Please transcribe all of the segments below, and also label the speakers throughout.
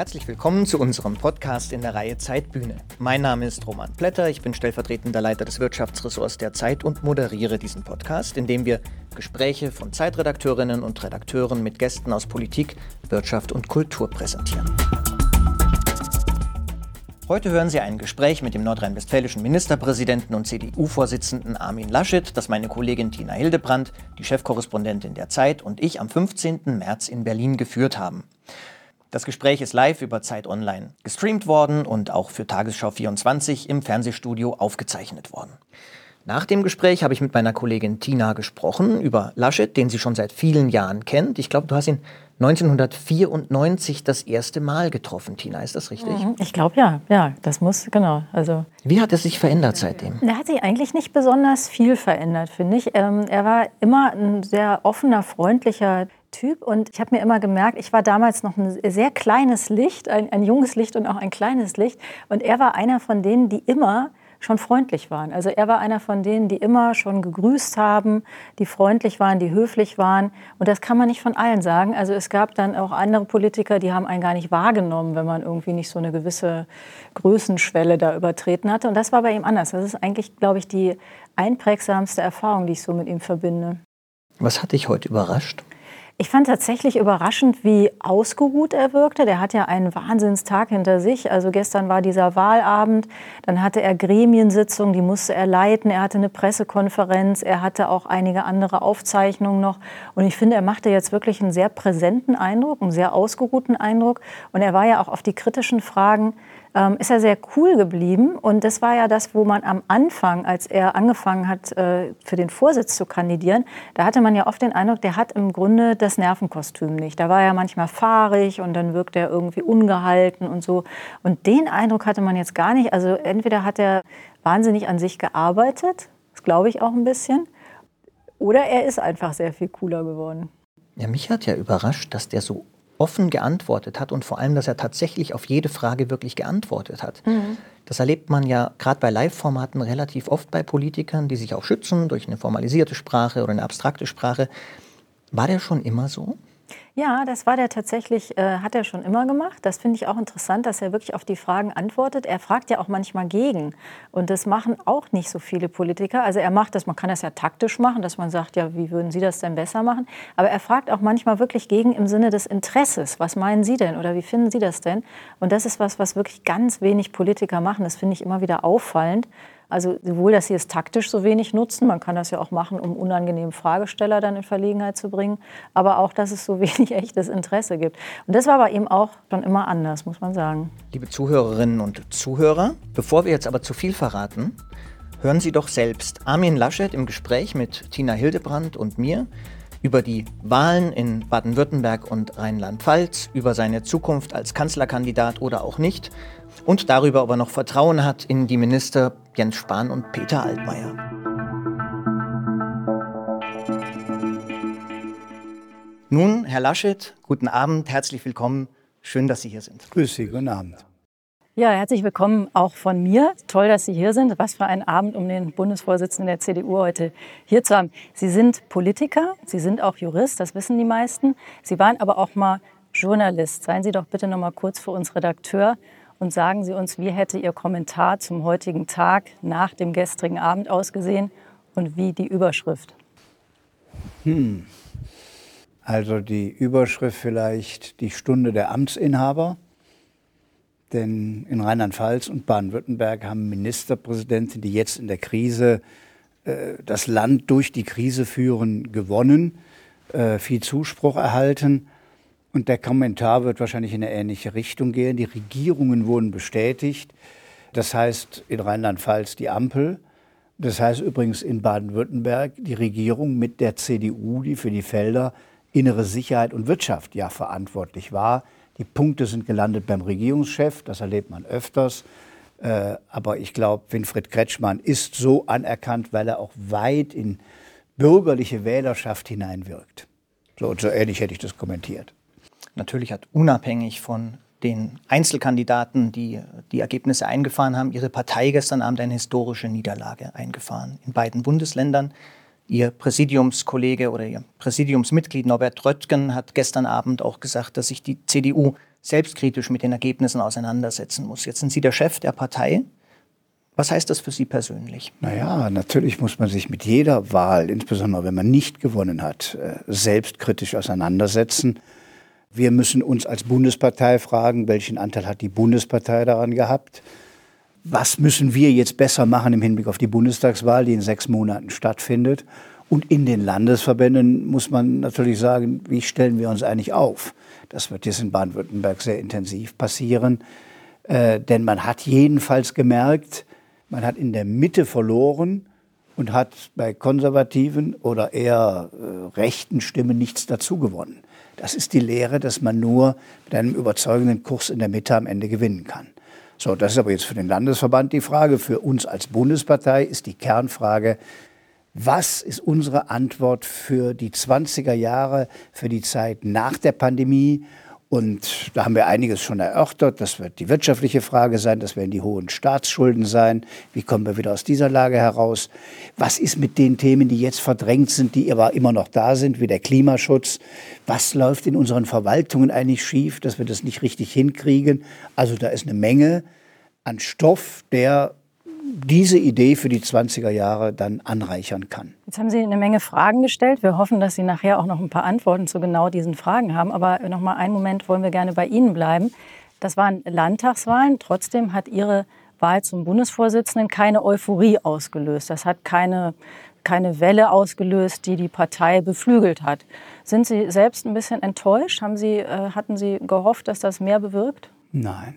Speaker 1: Herzlich willkommen zu unserem Podcast in der Reihe Zeitbühne. Mein Name ist Roman Plätter, ich bin stellvertretender Leiter des Wirtschaftsressorts der Zeit und moderiere diesen Podcast, in dem wir Gespräche von Zeitredakteurinnen und Redakteuren mit Gästen aus Politik, Wirtschaft und Kultur präsentieren. Heute hören Sie ein Gespräch mit dem nordrhein-westfälischen Ministerpräsidenten und CDU-Vorsitzenden Armin Laschet, das meine Kollegin Tina Hildebrandt, die Chefkorrespondentin der Zeit und ich am 15. März in Berlin geführt haben. Das Gespräch ist live über Zeit Online gestreamt worden und auch für Tagesschau 24 im Fernsehstudio aufgezeichnet worden. Nach dem Gespräch habe ich mit meiner Kollegin Tina gesprochen über Laschet, den sie schon seit vielen Jahren kennt. Ich glaube, du hast ihn 1994 das erste Mal getroffen, Tina. Ist das richtig?
Speaker 2: Mhm, ich glaube ja, ja, das muss, genau. Also,
Speaker 1: Wie hat es sich verändert seitdem?
Speaker 2: er hat sich eigentlich nicht besonders viel verändert, finde ich. Ähm, er war immer ein sehr offener, freundlicher Typ. Und ich habe mir immer gemerkt, ich war damals noch ein sehr kleines Licht, ein, ein junges Licht und auch ein kleines Licht. Und er war einer von denen, die immer schon freundlich waren. Also er war einer von denen, die immer schon gegrüßt haben, die freundlich waren, die höflich waren. Und das kann man nicht von allen sagen. Also es gab dann auch andere Politiker, die haben einen gar nicht wahrgenommen, wenn man irgendwie nicht so eine gewisse Größenschwelle da übertreten hatte. Und das war bei ihm anders. Das ist eigentlich, glaube ich, die einprägsamste Erfahrung, die ich so mit ihm verbinde.
Speaker 1: Was hat dich heute überrascht?
Speaker 2: Ich fand tatsächlich überraschend, wie ausgeruht er wirkte. Der hat ja einen Wahnsinnstag hinter sich. Also gestern war dieser Wahlabend, dann hatte er Gremiensitzungen, die musste er leiten. Er hatte eine Pressekonferenz, er hatte auch einige andere Aufzeichnungen noch. Und ich finde, er machte jetzt wirklich einen sehr präsenten Eindruck, einen sehr ausgeruhten Eindruck. Und er war ja auch auf die kritischen Fragen ähm, ist er sehr cool geblieben. Und das war ja das, wo man am Anfang, als er angefangen hat, äh, für den Vorsitz zu kandidieren, da hatte man ja oft den Eindruck, der hat im Grunde das Nervenkostüm nicht. Da war er manchmal fahrig und dann wirkt er irgendwie ungehalten und so. Und den Eindruck hatte man jetzt gar nicht. Also entweder hat er wahnsinnig an sich gearbeitet, das glaube ich auch ein bisschen, oder er ist einfach sehr viel cooler geworden.
Speaker 1: Ja, mich hat ja überrascht, dass der so offen geantwortet hat und vor allem, dass er tatsächlich auf jede Frage wirklich geantwortet hat. Mhm. Das erlebt man ja gerade bei Live-Formaten relativ oft bei Politikern, die sich auch schützen durch eine formalisierte Sprache oder eine abstrakte Sprache. War der schon immer so?
Speaker 2: Ja, das war der tatsächlich, äh, hat er schon immer gemacht. Das finde ich auch interessant, dass er wirklich auf die Fragen antwortet. Er fragt ja auch manchmal gegen. Und das machen auch nicht so viele Politiker. Also er macht das, man kann das ja taktisch machen, dass man sagt, ja, wie würden Sie das denn besser machen? Aber er fragt auch manchmal wirklich gegen im Sinne des Interesses. Was meinen Sie denn oder wie finden Sie das denn? Und das ist was, was wirklich ganz wenig Politiker machen. Das finde ich immer wieder auffallend. Also sowohl, dass sie es taktisch so wenig nutzen, man kann das ja auch machen, um unangenehmen Fragesteller dann in Verlegenheit zu bringen, aber auch, dass es so wenig echtes Interesse gibt. Und das war bei ihm auch schon immer anders, muss man sagen.
Speaker 1: Liebe Zuhörerinnen und Zuhörer, bevor wir jetzt aber zu viel verraten, hören Sie doch selbst Armin Laschet im Gespräch mit Tina Hildebrandt und mir über die Wahlen in Baden-Württemberg und Rheinland-Pfalz, über seine Zukunft als Kanzlerkandidat oder auch nicht und darüber, ob er noch Vertrauen hat in die Minister Jens Spahn und Peter Altmaier. Nun, Herr Laschet, guten Abend, herzlich willkommen. Schön, dass Sie hier sind.
Speaker 3: Grüß Sie, guten Abend.
Speaker 2: Ja, herzlich willkommen auch von mir. Toll, dass Sie hier sind. Was für ein Abend, um den Bundesvorsitzenden der CDU heute hier zu haben. Sie sind Politiker, Sie sind auch Jurist, das wissen die meisten. Sie waren aber auch mal Journalist. Seien Sie doch bitte noch mal kurz für uns Redakteur und sagen Sie uns, wie hätte Ihr Kommentar zum heutigen Tag nach dem gestrigen Abend ausgesehen und wie die Überschrift?
Speaker 3: Hm. Also die Überschrift vielleicht die Stunde der Amtsinhaber. Denn in Rheinland-Pfalz und Baden-Württemberg haben Ministerpräsidenten, die jetzt in der Krise äh, das Land durch die Krise führen, gewonnen, äh, viel Zuspruch erhalten. Und der Kommentar wird wahrscheinlich in eine ähnliche Richtung gehen. Die Regierungen wurden bestätigt. Das heißt in Rheinland-Pfalz die Ampel. Das heißt übrigens in Baden-Württemberg die Regierung mit der CDU, die für die Felder innere Sicherheit und Wirtschaft ja verantwortlich war. Die Punkte sind gelandet beim Regierungschef, das erlebt man öfters. Äh, aber ich glaube, Winfried Kretschmann ist so anerkannt, weil er auch weit in bürgerliche Wählerschaft hineinwirkt. So, so ähnlich hätte ich das kommentiert
Speaker 1: natürlich hat unabhängig von den Einzelkandidaten, die die Ergebnisse eingefahren haben, ihre Partei gestern Abend eine historische Niederlage eingefahren in beiden Bundesländern. Ihr Präsidiumskollege oder Ihr Präsidiumsmitglied Norbert Röttgen hat gestern Abend auch gesagt, dass sich die CDU selbstkritisch mit den Ergebnissen auseinandersetzen muss. Jetzt sind Sie der Chef der Partei. Was heißt das für Sie persönlich?
Speaker 3: Naja, natürlich muss man sich mit jeder Wahl, insbesondere wenn man nicht gewonnen hat, äh, selbstkritisch auseinandersetzen. Wir müssen uns als Bundespartei fragen, welchen Anteil hat die Bundespartei daran gehabt? Was müssen wir jetzt besser machen im Hinblick auf die Bundestagswahl, die in sechs Monaten stattfindet? Und in den Landesverbänden muss man natürlich sagen, wie stellen wir uns eigentlich auf? Das wird jetzt in Baden-Württemberg sehr intensiv passieren. Äh, denn man hat jedenfalls gemerkt, man hat in der Mitte verloren und hat bei konservativen oder eher äh, rechten Stimmen nichts dazu gewonnen. Das ist die Lehre, dass man nur mit einem überzeugenden Kurs in der Mitte am Ende gewinnen kann. So, das ist aber jetzt für den Landesverband die Frage. Für uns als Bundespartei ist die Kernfrage, was ist unsere Antwort für die 20er Jahre, für die Zeit nach der Pandemie und da haben wir einiges schon erörtert. Das wird die wirtschaftliche Frage sein, das werden die hohen Staatsschulden sein. Wie kommen wir wieder aus dieser Lage heraus? Was ist mit den Themen, die jetzt verdrängt sind, die aber immer noch da sind, wie der Klimaschutz? Was läuft in unseren Verwaltungen eigentlich schief, dass wir das nicht richtig hinkriegen? Also da ist eine Menge an Stoff, der diese Idee für die 20er Jahre dann anreichern kann.
Speaker 2: Jetzt haben Sie eine Menge Fragen gestellt. Wir hoffen, dass Sie nachher auch noch ein paar Antworten zu genau diesen Fragen haben. Aber noch mal einen Moment wollen wir gerne bei Ihnen bleiben. Das waren Landtagswahlen. Trotzdem hat Ihre Wahl zum Bundesvorsitzenden keine Euphorie ausgelöst. Das hat keine, keine Welle ausgelöst, die die Partei beflügelt hat. Sind Sie selbst ein bisschen enttäuscht? Haben Sie, äh, hatten Sie gehofft, dass das mehr bewirkt?
Speaker 3: Nein.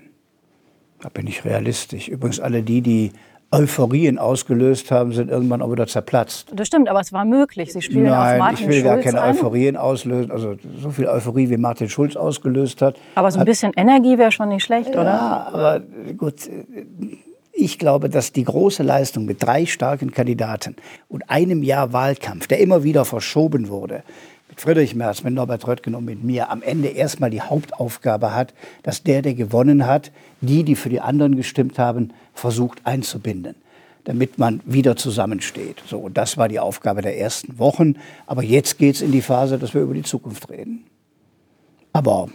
Speaker 3: Da bin ich realistisch. Übrigens alle die, die Euphorien ausgelöst haben, sind irgendwann auch wieder zerplatzt.
Speaker 2: Das stimmt, aber es war möglich. Sie spielen
Speaker 3: Nein,
Speaker 2: auf Martin
Speaker 3: ich will
Speaker 2: Schulz
Speaker 3: gar keine
Speaker 2: an.
Speaker 3: Euphorien auslösen. Also so viel Euphorie, wie Martin Schulz ausgelöst hat.
Speaker 2: Aber so ein bisschen Energie wäre schon nicht schlecht, oder?
Speaker 3: Ja, aber gut. Ich glaube, dass die große Leistung mit drei starken Kandidaten und einem Jahr Wahlkampf, der immer wieder verschoben wurde, Friedrich Merz, mit Norbert Röttgen und mit mir am Ende erstmal die Hauptaufgabe hat, dass der, der gewonnen hat, die, die für die anderen gestimmt haben, versucht einzubinden damit man wieder zusammensteht. So, und das war die Aufgabe der ersten Wochen. Aber jetzt geht es in die Phase, dass wir über die Zukunft reden. Aber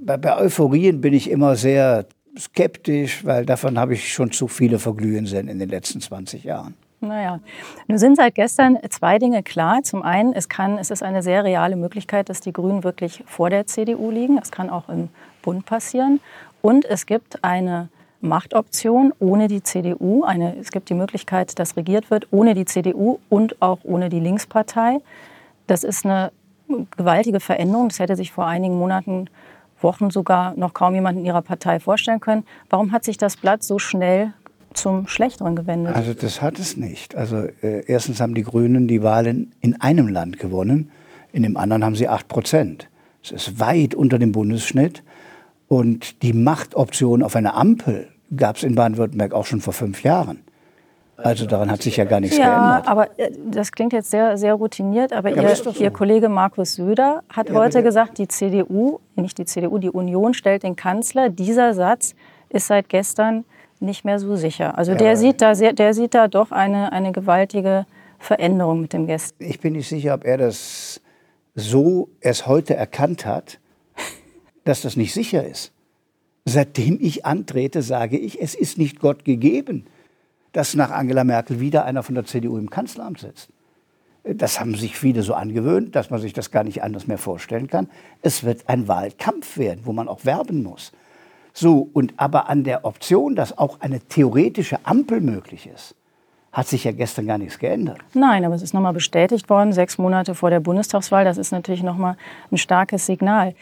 Speaker 3: bei, bei Euphorien bin ich immer sehr skeptisch, weil davon habe ich schon zu viele verglühen sehen in den letzten 20 Jahren.
Speaker 2: Naja, nun sind seit gestern zwei Dinge klar. Zum einen, es, kann, es ist eine sehr reale Möglichkeit, dass die Grünen wirklich vor der CDU liegen. Das kann auch im Bund passieren. Und es gibt eine Machtoption ohne die CDU. Eine, es gibt die Möglichkeit, dass regiert wird ohne die CDU und auch ohne die Linkspartei. Das ist eine gewaltige Veränderung. Das hätte sich vor einigen Monaten, Wochen sogar noch kaum jemand in ihrer Partei vorstellen können. Warum hat sich das Blatt so schnell zum Schlechteren gewendet?
Speaker 3: Also das hat es nicht. Also äh, erstens haben die Grünen die Wahlen in einem Land gewonnen, in dem anderen haben sie acht Prozent. Das ist weit unter dem Bundesschnitt. Und die Machtoption auf einer Ampel gab es in Baden-Württemberg auch schon vor fünf Jahren. Also daran hat sich ja gar nichts
Speaker 2: ja,
Speaker 3: geändert.
Speaker 2: aber äh, das klingt jetzt sehr, sehr routiniert. Aber,
Speaker 3: Ja,
Speaker 2: ihr,
Speaker 3: so.
Speaker 2: ihr Kollege Markus Söder hat
Speaker 3: Ja,
Speaker 2: heute gesagt, die CDU, nicht die CDU, die Union stellt den Kanzler. Dieser Satz ist seit gestern nicht mehr so sicher. Also der,
Speaker 3: aber-
Speaker 2: sieht da der sieht da doch eine, eine gewaltige Veränderung mit dem Gästen.
Speaker 3: Ich bin nicht sicher, ob er das so erst heute erkannt hat, dass das nicht sicher ist. Seitdem ich antrete, sage ich, es ist nicht Gott gegeben, dass nach Angela Merkel wieder einer von der CDU im Kanzleramt sitzt. Das haben sich viele so angewöhnt, dass man sich das gar nicht anders mehr vorstellen kann. Es wird ein Wahlkampf werden, wo man auch werben muss. So, und aber an der Option, dass auch eine theoretische Ampel möglich ist, hat sich ja gestern gar nichts geändert.
Speaker 2: Nein, aber es ist nochmal bestätigt worden, sechs Monate vor der Bundestagswahl. Das ist natürlich nochmal ein starkes Signal.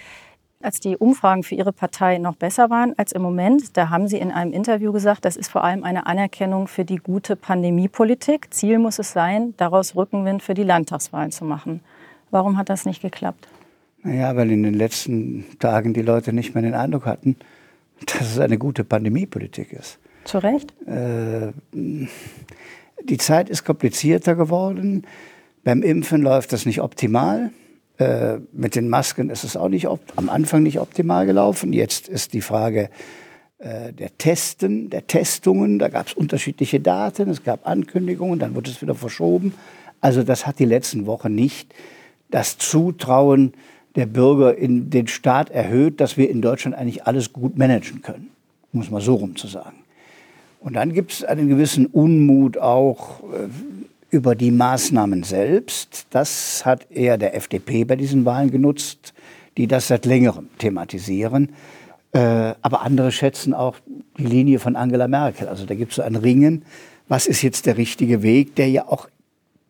Speaker 2: Als die Umfragen für Ihre Partei noch besser waren als im Moment, da haben Sie in einem Interview gesagt, das ist vor allem eine Anerkennung für die gute Pandemiepolitik. Ziel muss es sein, daraus Rückenwind für die Landtagswahlen zu machen. Warum hat das nicht geklappt?
Speaker 3: Naja, weil in den letzten Tagen die Leute nicht mehr den Eindruck hatten, dass es eine gute Pandemiepolitik ist.
Speaker 2: Zu Recht?
Speaker 3: Äh, die Zeit ist komplizierter geworden. Beim Impfen läuft das nicht optimal. Äh, mit den Masken ist es auch nicht am Anfang nicht optimal gelaufen. Jetzt ist die Frage äh, der Testen, der Testungen. Da gab es unterschiedliche Daten, es gab Ankündigungen, dann wurde es wieder verschoben. Also das hat die letzten Wochen nicht das Zutrauen der Bürger in den Staat erhöht, dass wir in Deutschland eigentlich alles gut managen können, muss man so rum zu sagen. Und dann gibt es einen gewissen Unmut auch äh, über die Maßnahmen selbst. Das hat eher der FDP bei diesen Wahlen genutzt, die das seit längerem thematisieren. Äh, aber andere schätzen auch die Linie von Angela Merkel. Also da gibt es so ein Ringen. Was ist jetzt der richtige Weg, der ja auch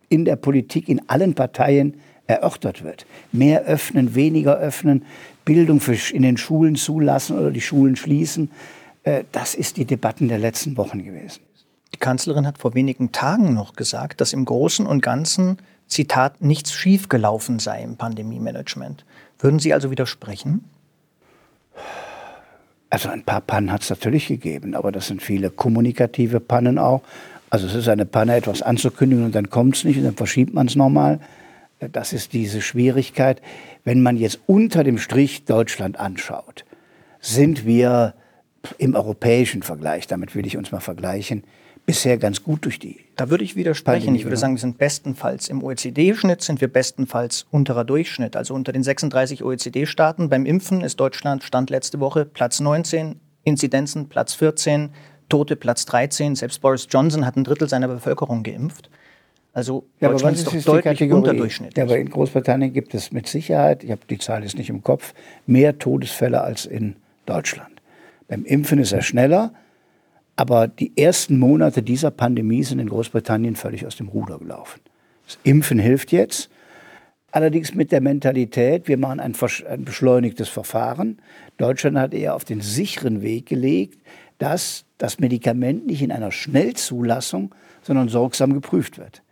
Speaker 3: in der Politik in allen Parteien erörtert wird. Mehr öffnen, weniger öffnen, Bildung in den Schulen zulassen oder die Schulen schließen. Äh, das ist die Debatten der letzten Wochen gewesen.
Speaker 1: Die Kanzlerin hat vor wenigen Tagen noch gesagt, dass im Großen und Ganzen, Zitat, nichts schiefgelaufen sei im Pandemie-Management. Würden Sie also widersprechen?
Speaker 3: Also ein paar Pannen hat es natürlich gegeben, aber das sind viele kommunikative Pannen auch. Also es ist eine Panne, etwas anzukündigen und dann kommt es nicht und dann verschiebt man es nochmal. Das ist diese Schwierigkeit. Wenn man jetzt unter dem Strich Deutschland anschaut, sind wir im europäischen Vergleich, damit will ich uns mal vergleichen, bisher ganz gut durch die.
Speaker 1: Da würde ich widersprechen. Pandemie, ich würde sagen, wir sind bestenfalls im OECD-Schnitt, sind wir bestenfalls unterer Durchschnitt. Also unter den 36 OECD-Staaten beim Impfen ist Deutschland Stand letzte Woche Platz 19, Inzidenzen Platz 14, Tote Platz 13. Selbst Boris Johnson hat ein Drittel seiner Bevölkerung geimpft. Also
Speaker 3: ja, Deutschland ist doch deutlich unterdurchschnittlich. Ja, aber in Großbritannien gibt es mit Sicherheit, ich habe die Zahl jetzt nicht im Kopf, mehr Todesfälle als in Deutschland. Beim Impfen ist er schneller, aber die ersten Monate dieser Pandemie sind in Großbritannien völlig aus dem Ruder gelaufen. Das Impfen hilft jetzt, allerdings mit der Mentalität, wir machen ein, ein beschleunigtes Verfahren. Deutschland hat eher auf den sicheren Weg gelegt, dass das Medikament nicht in einer Schnellzulassung, sondern sorgsam geprüft wird.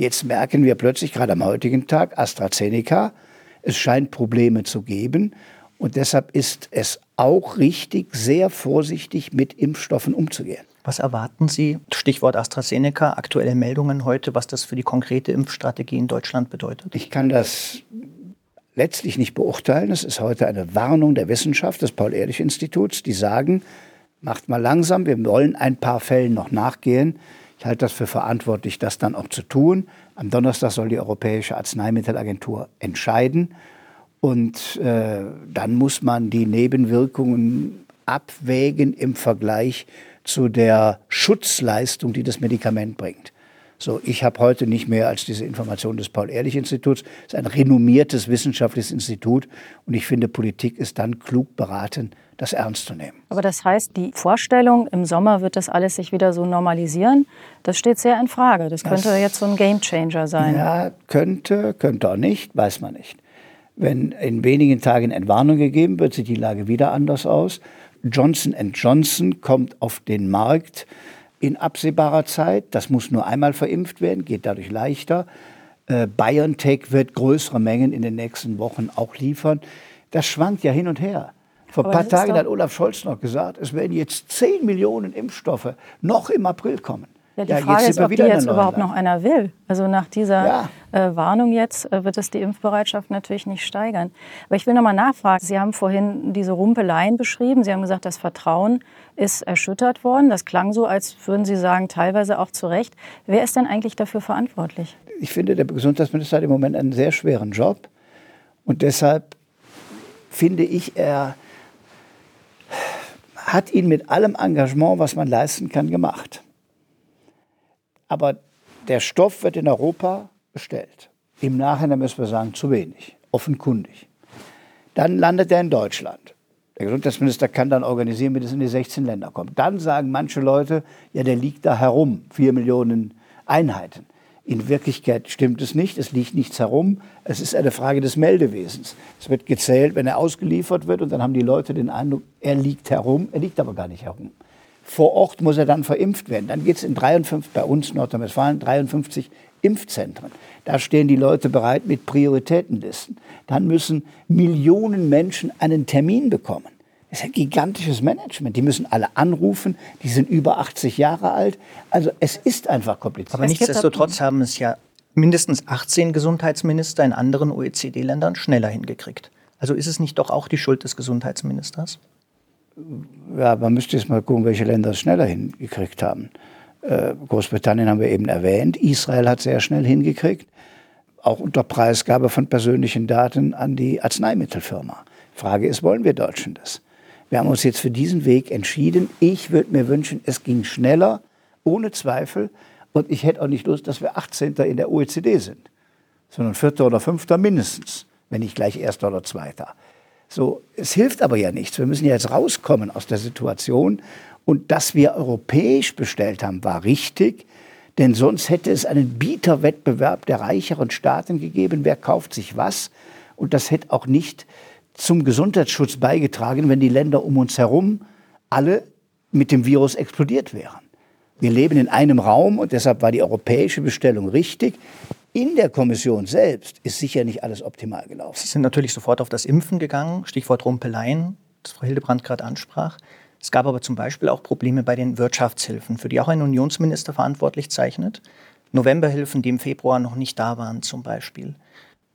Speaker 3: Jetzt merken wir plötzlich, gerade am heutigen Tag, AstraZeneca, es scheint Probleme zu geben. Und deshalb ist es auch richtig, sehr vorsichtig mit Impfstoffen umzugehen.
Speaker 1: Was erwarten Sie, Stichwort AstraZeneca, aktuelle Meldungen heute, was das für die konkrete Impfstrategie in Deutschland bedeutet?
Speaker 3: Ich kann das letztlich nicht beurteilen. Es ist heute eine Warnung der Wissenschaft des Paul-Ehrlich-Instituts, die sagen, macht mal langsam, wir wollen ein paar Fällen noch nachgehen. Ich halte das für verantwortlich, das dann auch zu tun. Am Donnerstag soll die Europäische Arzneimittelagentur entscheiden. Und äh, dann muss man die Nebenwirkungen abwägen im Vergleich zu der Schutzleistung, die das Medikament bringt. So, ich habe heute nicht mehr als diese Information des Paul-Ehrlich-Instituts. Es ist ein renommiertes wissenschaftliches Institut und ich finde, Politik ist dann klug beraten, das ernst zu nehmen.
Speaker 2: Aber das heißt, die Vorstellung, im Sommer wird das alles sich wieder so normalisieren, das steht sehr in Frage. Das könnte das, jetzt so ein Gamechanger sein.
Speaker 3: Ja, könnte, könnte auch nicht, weiß man nicht. Wenn in wenigen Tagen Entwarnung gegeben wird, sieht die Lage wieder anders aus. Johnson Johnson kommt auf den Markt in absehbarer Zeit. Das muss nur einmal verimpft werden, geht dadurch leichter. Äh, BioNTech wird größere Mengen in den nächsten Wochen auch liefern. Das schwankt ja hin und her. Vor ein paar Tagen hat Olaf Scholz noch gesagt, es werden jetzt 10 Millionen Impfstoffe noch im April kommen.
Speaker 2: Ja, die ja, Frage ist, ob die jetzt überhaupt Land. noch einer will. Also nach dieser ja. äh, Warnung jetzt äh, wird es die Impfbereitschaft natürlich nicht steigern. Aber ich will noch mal nachfragen. Sie haben vorhin diese Rumpeleien beschrieben. Sie haben gesagt, das Vertrauen ist erschüttert worden. Das klang so, als würden Sie sagen, teilweise auch zu Recht. Wer ist denn eigentlich dafür verantwortlich?
Speaker 3: Ich finde, der Gesundheitsminister hat im Moment einen sehr schweren Job. Und deshalb finde ich, er hat ihn mit allem Engagement, was man leisten kann, gemacht. Aber der Stoff wird in Europa bestellt. Im Nachhinein müssen wir sagen, zu wenig, offenkundig. Dann landet er in Deutschland. Der Gesundheitsminister kann dann organisieren, wie das in die 16 Länder kommt. Dann sagen manche Leute, ja, der liegt da herum, vier Millionen Einheiten. In Wirklichkeit stimmt es nicht, es liegt nichts herum. Es ist eine Frage des Meldewesens. Es wird gezählt, wenn er ausgeliefert wird und dann haben die Leute den Eindruck, er liegt herum, er liegt aber gar nicht herum. Vor Ort muss er dann verimpft werden. Dann geht es in 53, bei uns Nordrhein-Westfalen 53 Impfzentren. Da stehen die Leute bereit mit Prioritätenlisten. Dann müssen Millionen Menschen einen Termin bekommen. Das ist ein gigantisches Management. Die müssen alle anrufen, die sind über 80 Jahre alt. Also es ist einfach kompliziert.
Speaker 1: Aber nichtsdestotrotz haben es ja mindestens 18 Gesundheitsminister in anderen OECD-Ländern schneller hingekriegt. Also ist es nicht doch auch die Schuld des Gesundheitsministers?
Speaker 3: Ja, man müsste jetzt mal gucken, welche Länder es schneller hingekriegt haben. Äh, Großbritannien haben wir eben erwähnt. Israel hat sehr schnell hingekriegt. Auch unter Preisgabe von persönlichen Daten an die Arzneimittelfirma. Frage ist, wollen wir Deutschen das? Wir haben uns jetzt für diesen Weg entschieden. Ich würde mir wünschen, es ging schneller, ohne Zweifel. Und ich hätte auch nicht Lust, dass wir 18. in der OECD sind, sondern 4. oder 5. mindestens, wenn nicht gleich 1. oder 2. So, es hilft aber ja nichts. Wir müssen ja jetzt rauskommen aus der Situation. Und dass wir europäisch bestellt haben, war richtig. Denn sonst hätte es einen Bieterwettbewerb der reicheren Staaten gegeben. Wer kauft sich was? Und das hätte auch nicht zum Gesundheitsschutz beigetragen, wenn die Länder um uns herum alle mit dem Virus explodiert wären. Wir leben in einem Raum und deshalb war die europäische Bestellung richtig. In der Kommission selbst ist sicher nicht alles optimal gelaufen.
Speaker 1: Sie sind natürlich sofort auf das Impfen gegangen, Stichwort Rumpeleien, das Frau Hildebrand gerade ansprach. Es gab aber zum Beispiel auch Probleme bei den Wirtschaftshilfen, für die auch ein Unionsminister verantwortlich zeichnet. Novemberhilfen, die im Februar noch nicht da waren zum Beispiel.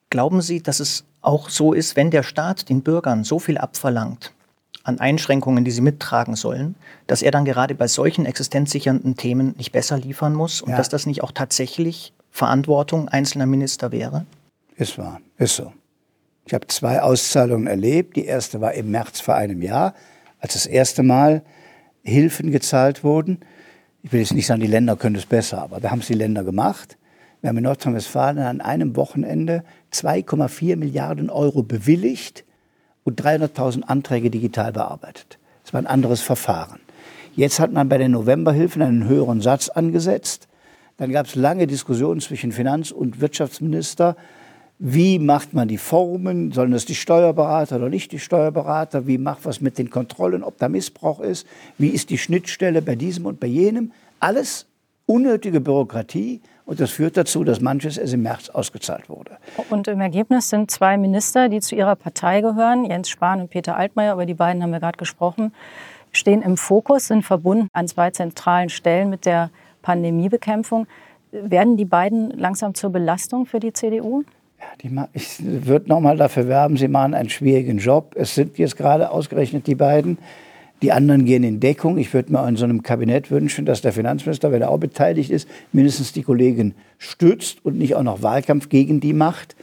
Speaker 1: Glauben Sie, dass es auch so ist, wenn der Staat den Bürgern so viel abverlangt an Einschränkungen, die sie mittragen sollen, dass er dann gerade bei solchen existenzsichernden Themen nicht besser liefern muss und ja. dass das nicht auch tatsächlich Verantwortung einzelner Minister wäre?
Speaker 3: Ist wahr, ist so. Ich habe zwei Auszahlungen erlebt. Die erste war im März vor einem Jahr, als das erste Mal Hilfen gezahlt wurden. Ich will jetzt nicht sagen, die Länder können es besser, aber da haben es die Länder gemacht. Wir haben in Nordrhein-Westfalen an einem Wochenende 2,4 Milliarden Euro bewilligt und 300.000 Anträge digital bearbeitet. Das war ein anderes Verfahren. Jetzt hat man bei den Novemberhilfen einen höheren Satz angesetzt. Dann gab es lange Diskussionen zwischen Finanz- und Wirtschaftsminister. Wie macht man die Formen? Sollen das die Steuerberater oder nicht die Steuerberater? Wie macht was mit den Kontrollen, ob da Missbrauch ist? Wie ist die Schnittstelle bei diesem und bei jenem? Alles unnötige Bürokratie und das führt dazu, dass manches erst im März ausgezahlt wurde.
Speaker 2: Und im Ergebnis sind zwei Minister, die zu ihrer Partei gehören, Jens Spahn und Peter Altmaier, über die beiden haben wir gerade gesprochen, stehen im Fokus, sind verbunden an zwei zentralen Stellen mit der Pandemiebekämpfung. Werden die beiden langsam zur Belastung für die CDU?
Speaker 3: Ja, ich würde noch mal dafür werben, sie machen einen schwierigen Job. Es sind jetzt gerade ausgerechnet die beiden. Die anderen gehen in Deckung. Ich würde mir in so einem Kabinett wünschen, dass der Finanzminister, wenn er auch beteiligt ist, mindestens die Kollegen stützt und nicht auch noch Wahlkampf gegen die macht.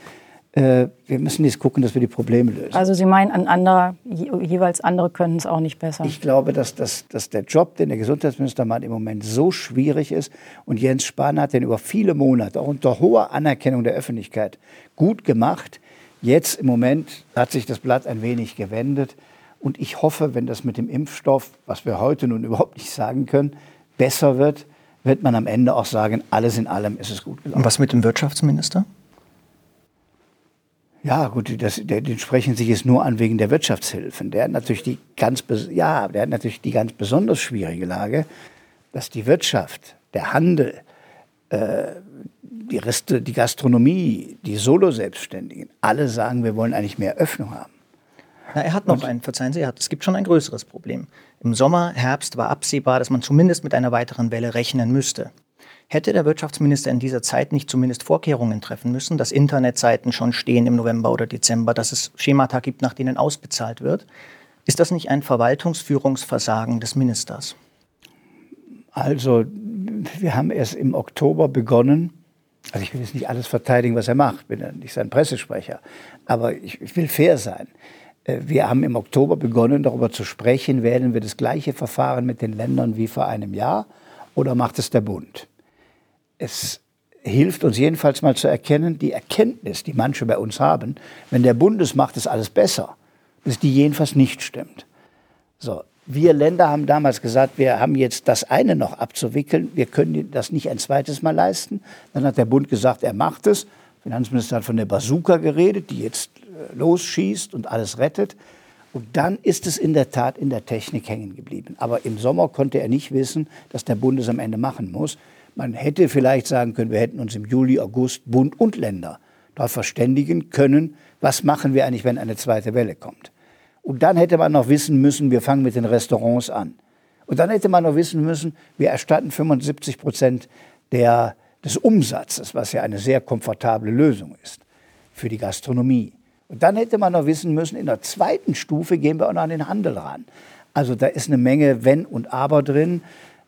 Speaker 3: Äh, wir müssen jetzt gucken, dass wir die Probleme lösen.
Speaker 2: Also Sie meinen, an anderer, jeweils andere können es auch nicht besser?
Speaker 3: Ich glaube, dass, dass, dass der Job, den der Gesundheitsminister macht, im Moment so schwierig ist. Und Jens Spahn hat den über viele Monate, auch unter hoher Anerkennung der Öffentlichkeit, gut gemacht. Jetzt im Moment hat sich das Blatt ein wenig gewendet. Und ich hoffe, wenn das mit dem Impfstoff, was wir heute nun überhaupt nicht sagen können, besser wird, wird man am Ende auch sagen, alles in allem ist es gut
Speaker 1: gelaufen. Und was mit dem Wirtschaftsminister?
Speaker 3: Ja, gut, das, der, den sprechen sich jetzt nur an wegen der Wirtschaftshilfen. Der hat natürlich die ganz, ja, der hat natürlich die ganz besonders schwierige Lage, dass die Wirtschaft, der Handel, äh, die Reste, die Gastronomie, die Solo-Selbstständigen, alle sagen, wir wollen eigentlich mehr Öffnung haben.
Speaker 1: Na, er hat noch Und? ein, verzeihen Sie, er hat, es gibt schon ein größeres Problem. Im Sommer, Herbst war absehbar, dass man zumindest mit einer weiteren Welle rechnen müsste. Hätte der Wirtschaftsminister in dieser Zeit nicht zumindest Vorkehrungen treffen müssen, dass Internetseiten schon stehen im November oder Dezember, dass es Schemata gibt, nach denen ausbezahlt wird? Ist das nicht ein Verwaltungsführungsversagen des Ministers?
Speaker 3: Also, wir haben erst im Oktober begonnen. Also ich will jetzt nicht alles verteidigen, was er macht, bin ja nicht sein Pressesprecher. Aber ich, ich will fair sein. Äh, wir haben im Oktober begonnen, darüber zu sprechen, wählen wir das gleiche Verfahren mit den Ländern wie vor einem Jahr oder macht es der Bund? Es hilft uns jedenfalls mal zu erkennen, die Erkenntnis, die manche bei uns haben, wenn der Bund es macht, ist alles besser, dass die jedenfalls nicht stimmt. So, wir Länder haben damals gesagt, wir haben jetzt das eine noch abzuwickeln, wir können das nicht ein zweites Mal leisten. Dann hat der Bund gesagt, er macht es. Der Finanzminister hat von der Bazooka geredet, die jetzt äh, losschießt und alles rettet. Und dann ist es in der Tat in der Technik hängen geblieben. Aber im Sommer konnte er nicht wissen, dass der Bund es am Ende machen muss. Man hätte vielleicht sagen können, wir hätten uns im Juli, August Bund und Länder darauf verständigen können, was machen wir eigentlich, wenn eine zweite Welle kommt. Und dann hätte man noch wissen müssen, wir fangen mit den Restaurants an. Und dann hätte man noch wissen müssen, wir erstatten 75 Prozent des Umsatzes, was ja eine sehr komfortable Lösung ist für die Gastronomie. Und dann hätte man noch wissen müssen, in der zweiten Stufe gehen wir auch noch an den Handel ran. Also da ist eine Menge Wenn und Aber drin.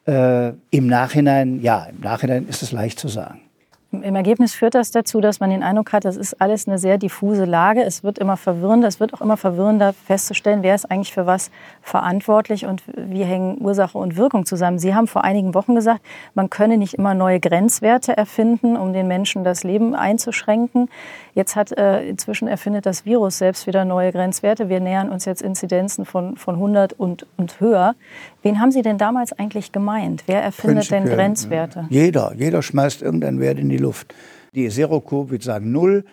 Speaker 3: Äh, Im Nachhinein, ja, im Nachhinein ist es leicht zu sagen.
Speaker 2: Im Ergebnis führt das dazu, dass man den Eindruck hat, das ist alles eine sehr diffuse Lage. Es wird immer verwirrender. Es wird auch immer verwirrender festzustellen, wer ist eigentlich für was verantwortlich und wie hängen Ursache und Wirkung zusammen. Sie haben vor einigen Wochen gesagt, man könne nicht immer neue Grenzwerte erfinden, um den Menschen das Leben einzuschränken. Jetzt hat äh, inzwischen erfindet das Virus selbst wieder neue Grenzwerte. Wir nähern uns jetzt Inzidenzen von, von 100 und, und höher. Wen haben Sie denn damals eigentlich gemeint? Wer erfindet denn Grenzwerte?
Speaker 3: Jeder, jeder schmeißt irgendeinen Wert in die Luft. Die Zero-Covid sagen null,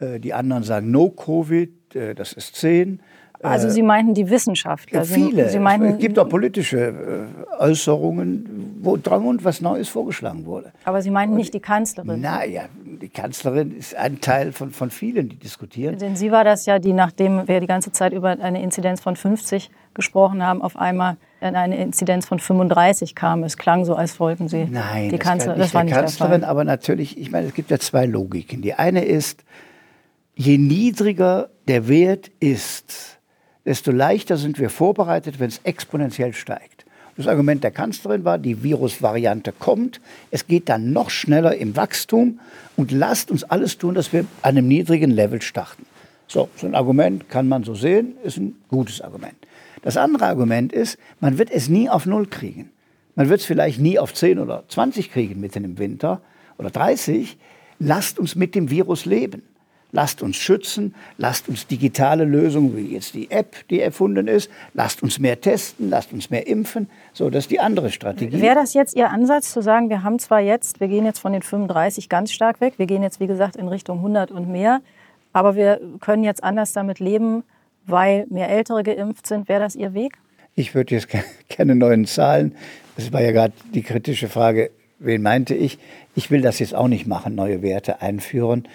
Speaker 3: äh, die anderen sagen No-Covid, äh, das ist 10.
Speaker 2: Also Sie meinten die Wissenschaftler?
Speaker 3: viele.
Speaker 2: Sie
Speaker 3: meinten, es gibt auch politische äh, Äußerungen, wo Drang und was Neues vorgeschlagen wurde.
Speaker 2: Aber Sie meinten nicht die Kanzlerin?
Speaker 3: Naja, die Kanzlerin ist ein Teil von, von vielen, die diskutieren.
Speaker 2: Denn sie war das ja, die nachdem wir die ganze Zeit über eine Inzidenz von 50 gesprochen haben, auf einmal eine Inzidenz von 35 kam. Es klang so, als wollten Sie
Speaker 3: Nein,
Speaker 2: die Kanzlerin.
Speaker 3: Das, das war nicht Kanzlerin, aber natürlich, ich meine, es gibt ja zwei Logiken. Die eine ist, je niedriger der Wert ist, desto leichter sind wir vorbereitet, wenn es exponentiell steigt. Das Argument der Kanzlerin war, die Virusvariante kommt, es geht dann noch schneller im Wachstum und lasst uns alles tun, dass wir an einem niedrigen Level starten. So, so ein Argument kann man so sehen, ist ein gutes Argument. Das andere Argument ist, man wird es nie auf Null kriegen. Man wird es vielleicht nie auf 10 oder 20 kriegen mitten im Winter oder 30. Lasst uns mit dem Virus leben. Lasst uns schützen, lasst uns digitale Lösungen, wie jetzt die App, die erfunden ist, lasst uns mehr testen, lasst uns mehr impfen. So, das ist die andere Strategie.
Speaker 2: Wäre das jetzt Ihr Ansatz zu sagen, wir haben zwar jetzt, wir gehen jetzt von den 35 ganz stark weg, wir gehen jetzt, wie gesagt, in Richtung 100 und mehr, aber wir können jetzt anders damit leben, weil mehr Ältere geimpft sind. Wäre das Ihr Weg?
Speaker 3: Ich würde jetzt keine neuen Zahlen. Das war ja gerade die kritische Frage, wen meinte ich? Ich will das jetzt auch nicht machen, neue Werte einführen.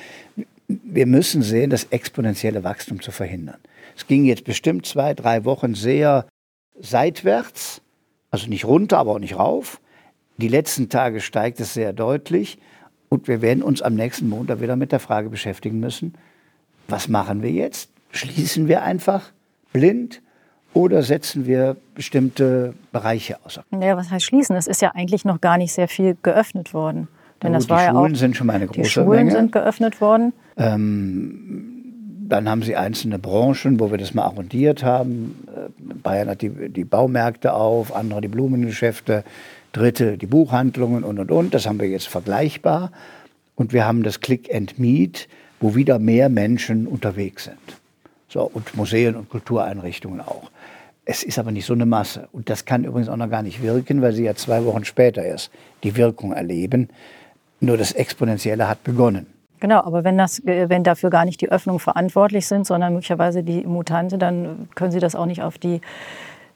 Speaker 3: Wir müssen sehen, das exponentielle Wachstum zu verhindern. Es ging jetzt bestimmt zwei, drei Wochen sehr seitwärts, also nicht runter, aber auch nicht rauf. Die letzten Tage steigt es sehr deutlich und wir werden uns am nächsten Montag wieder mit der Frage beschäftigen müssen, was machen wir jetzt? Schließen wir einfach blind oder setzen wir bestimmte Bereiche außer?
Speaker 2: Ja, was heißt schließen? Es ist ja eigentlich noch gar nicht sehr viel geöffnet worden. Denn das
Speaker 3: die
Speaker 2: war
Speaker 3: Schulen
Speaker 2: ja auch,
Speaker 3: sind schon mal eine große
Speaker 2: Die Schulen
Speaker 3: Menge.
Speaker 2: sind geöffnet worden.
Speaker 3: Ähm, dann haben sie einzelne Branchen, wo wir das mal arrondiert haben. Äh, Bayern hat die, die Baumärkte auf, andere die Blumengeschäfte, Dritte die Buchhandlungen und, und, und. Das haben wir jetzt vergleichbar. Und wir haben das Click and Meet, wo wieder mehr Menschen unterwegs sind. So, und Museen und Kultureinrichtungen auch. Es ist aber nicht so eine Masse. Und das kann übrigens auch noch gar nicht wirken, weil sie ja zwei Wochen später erst die Wirkung erleben. Nur das Exponentielle hat begonnen.
Speaker 2: Genau, aber wenn, das, wenn dafür gar nicht die Öffnungen verantwortlich sind, sondern möglicherweise die Mutante, dann können Sie das auch nicht auf die,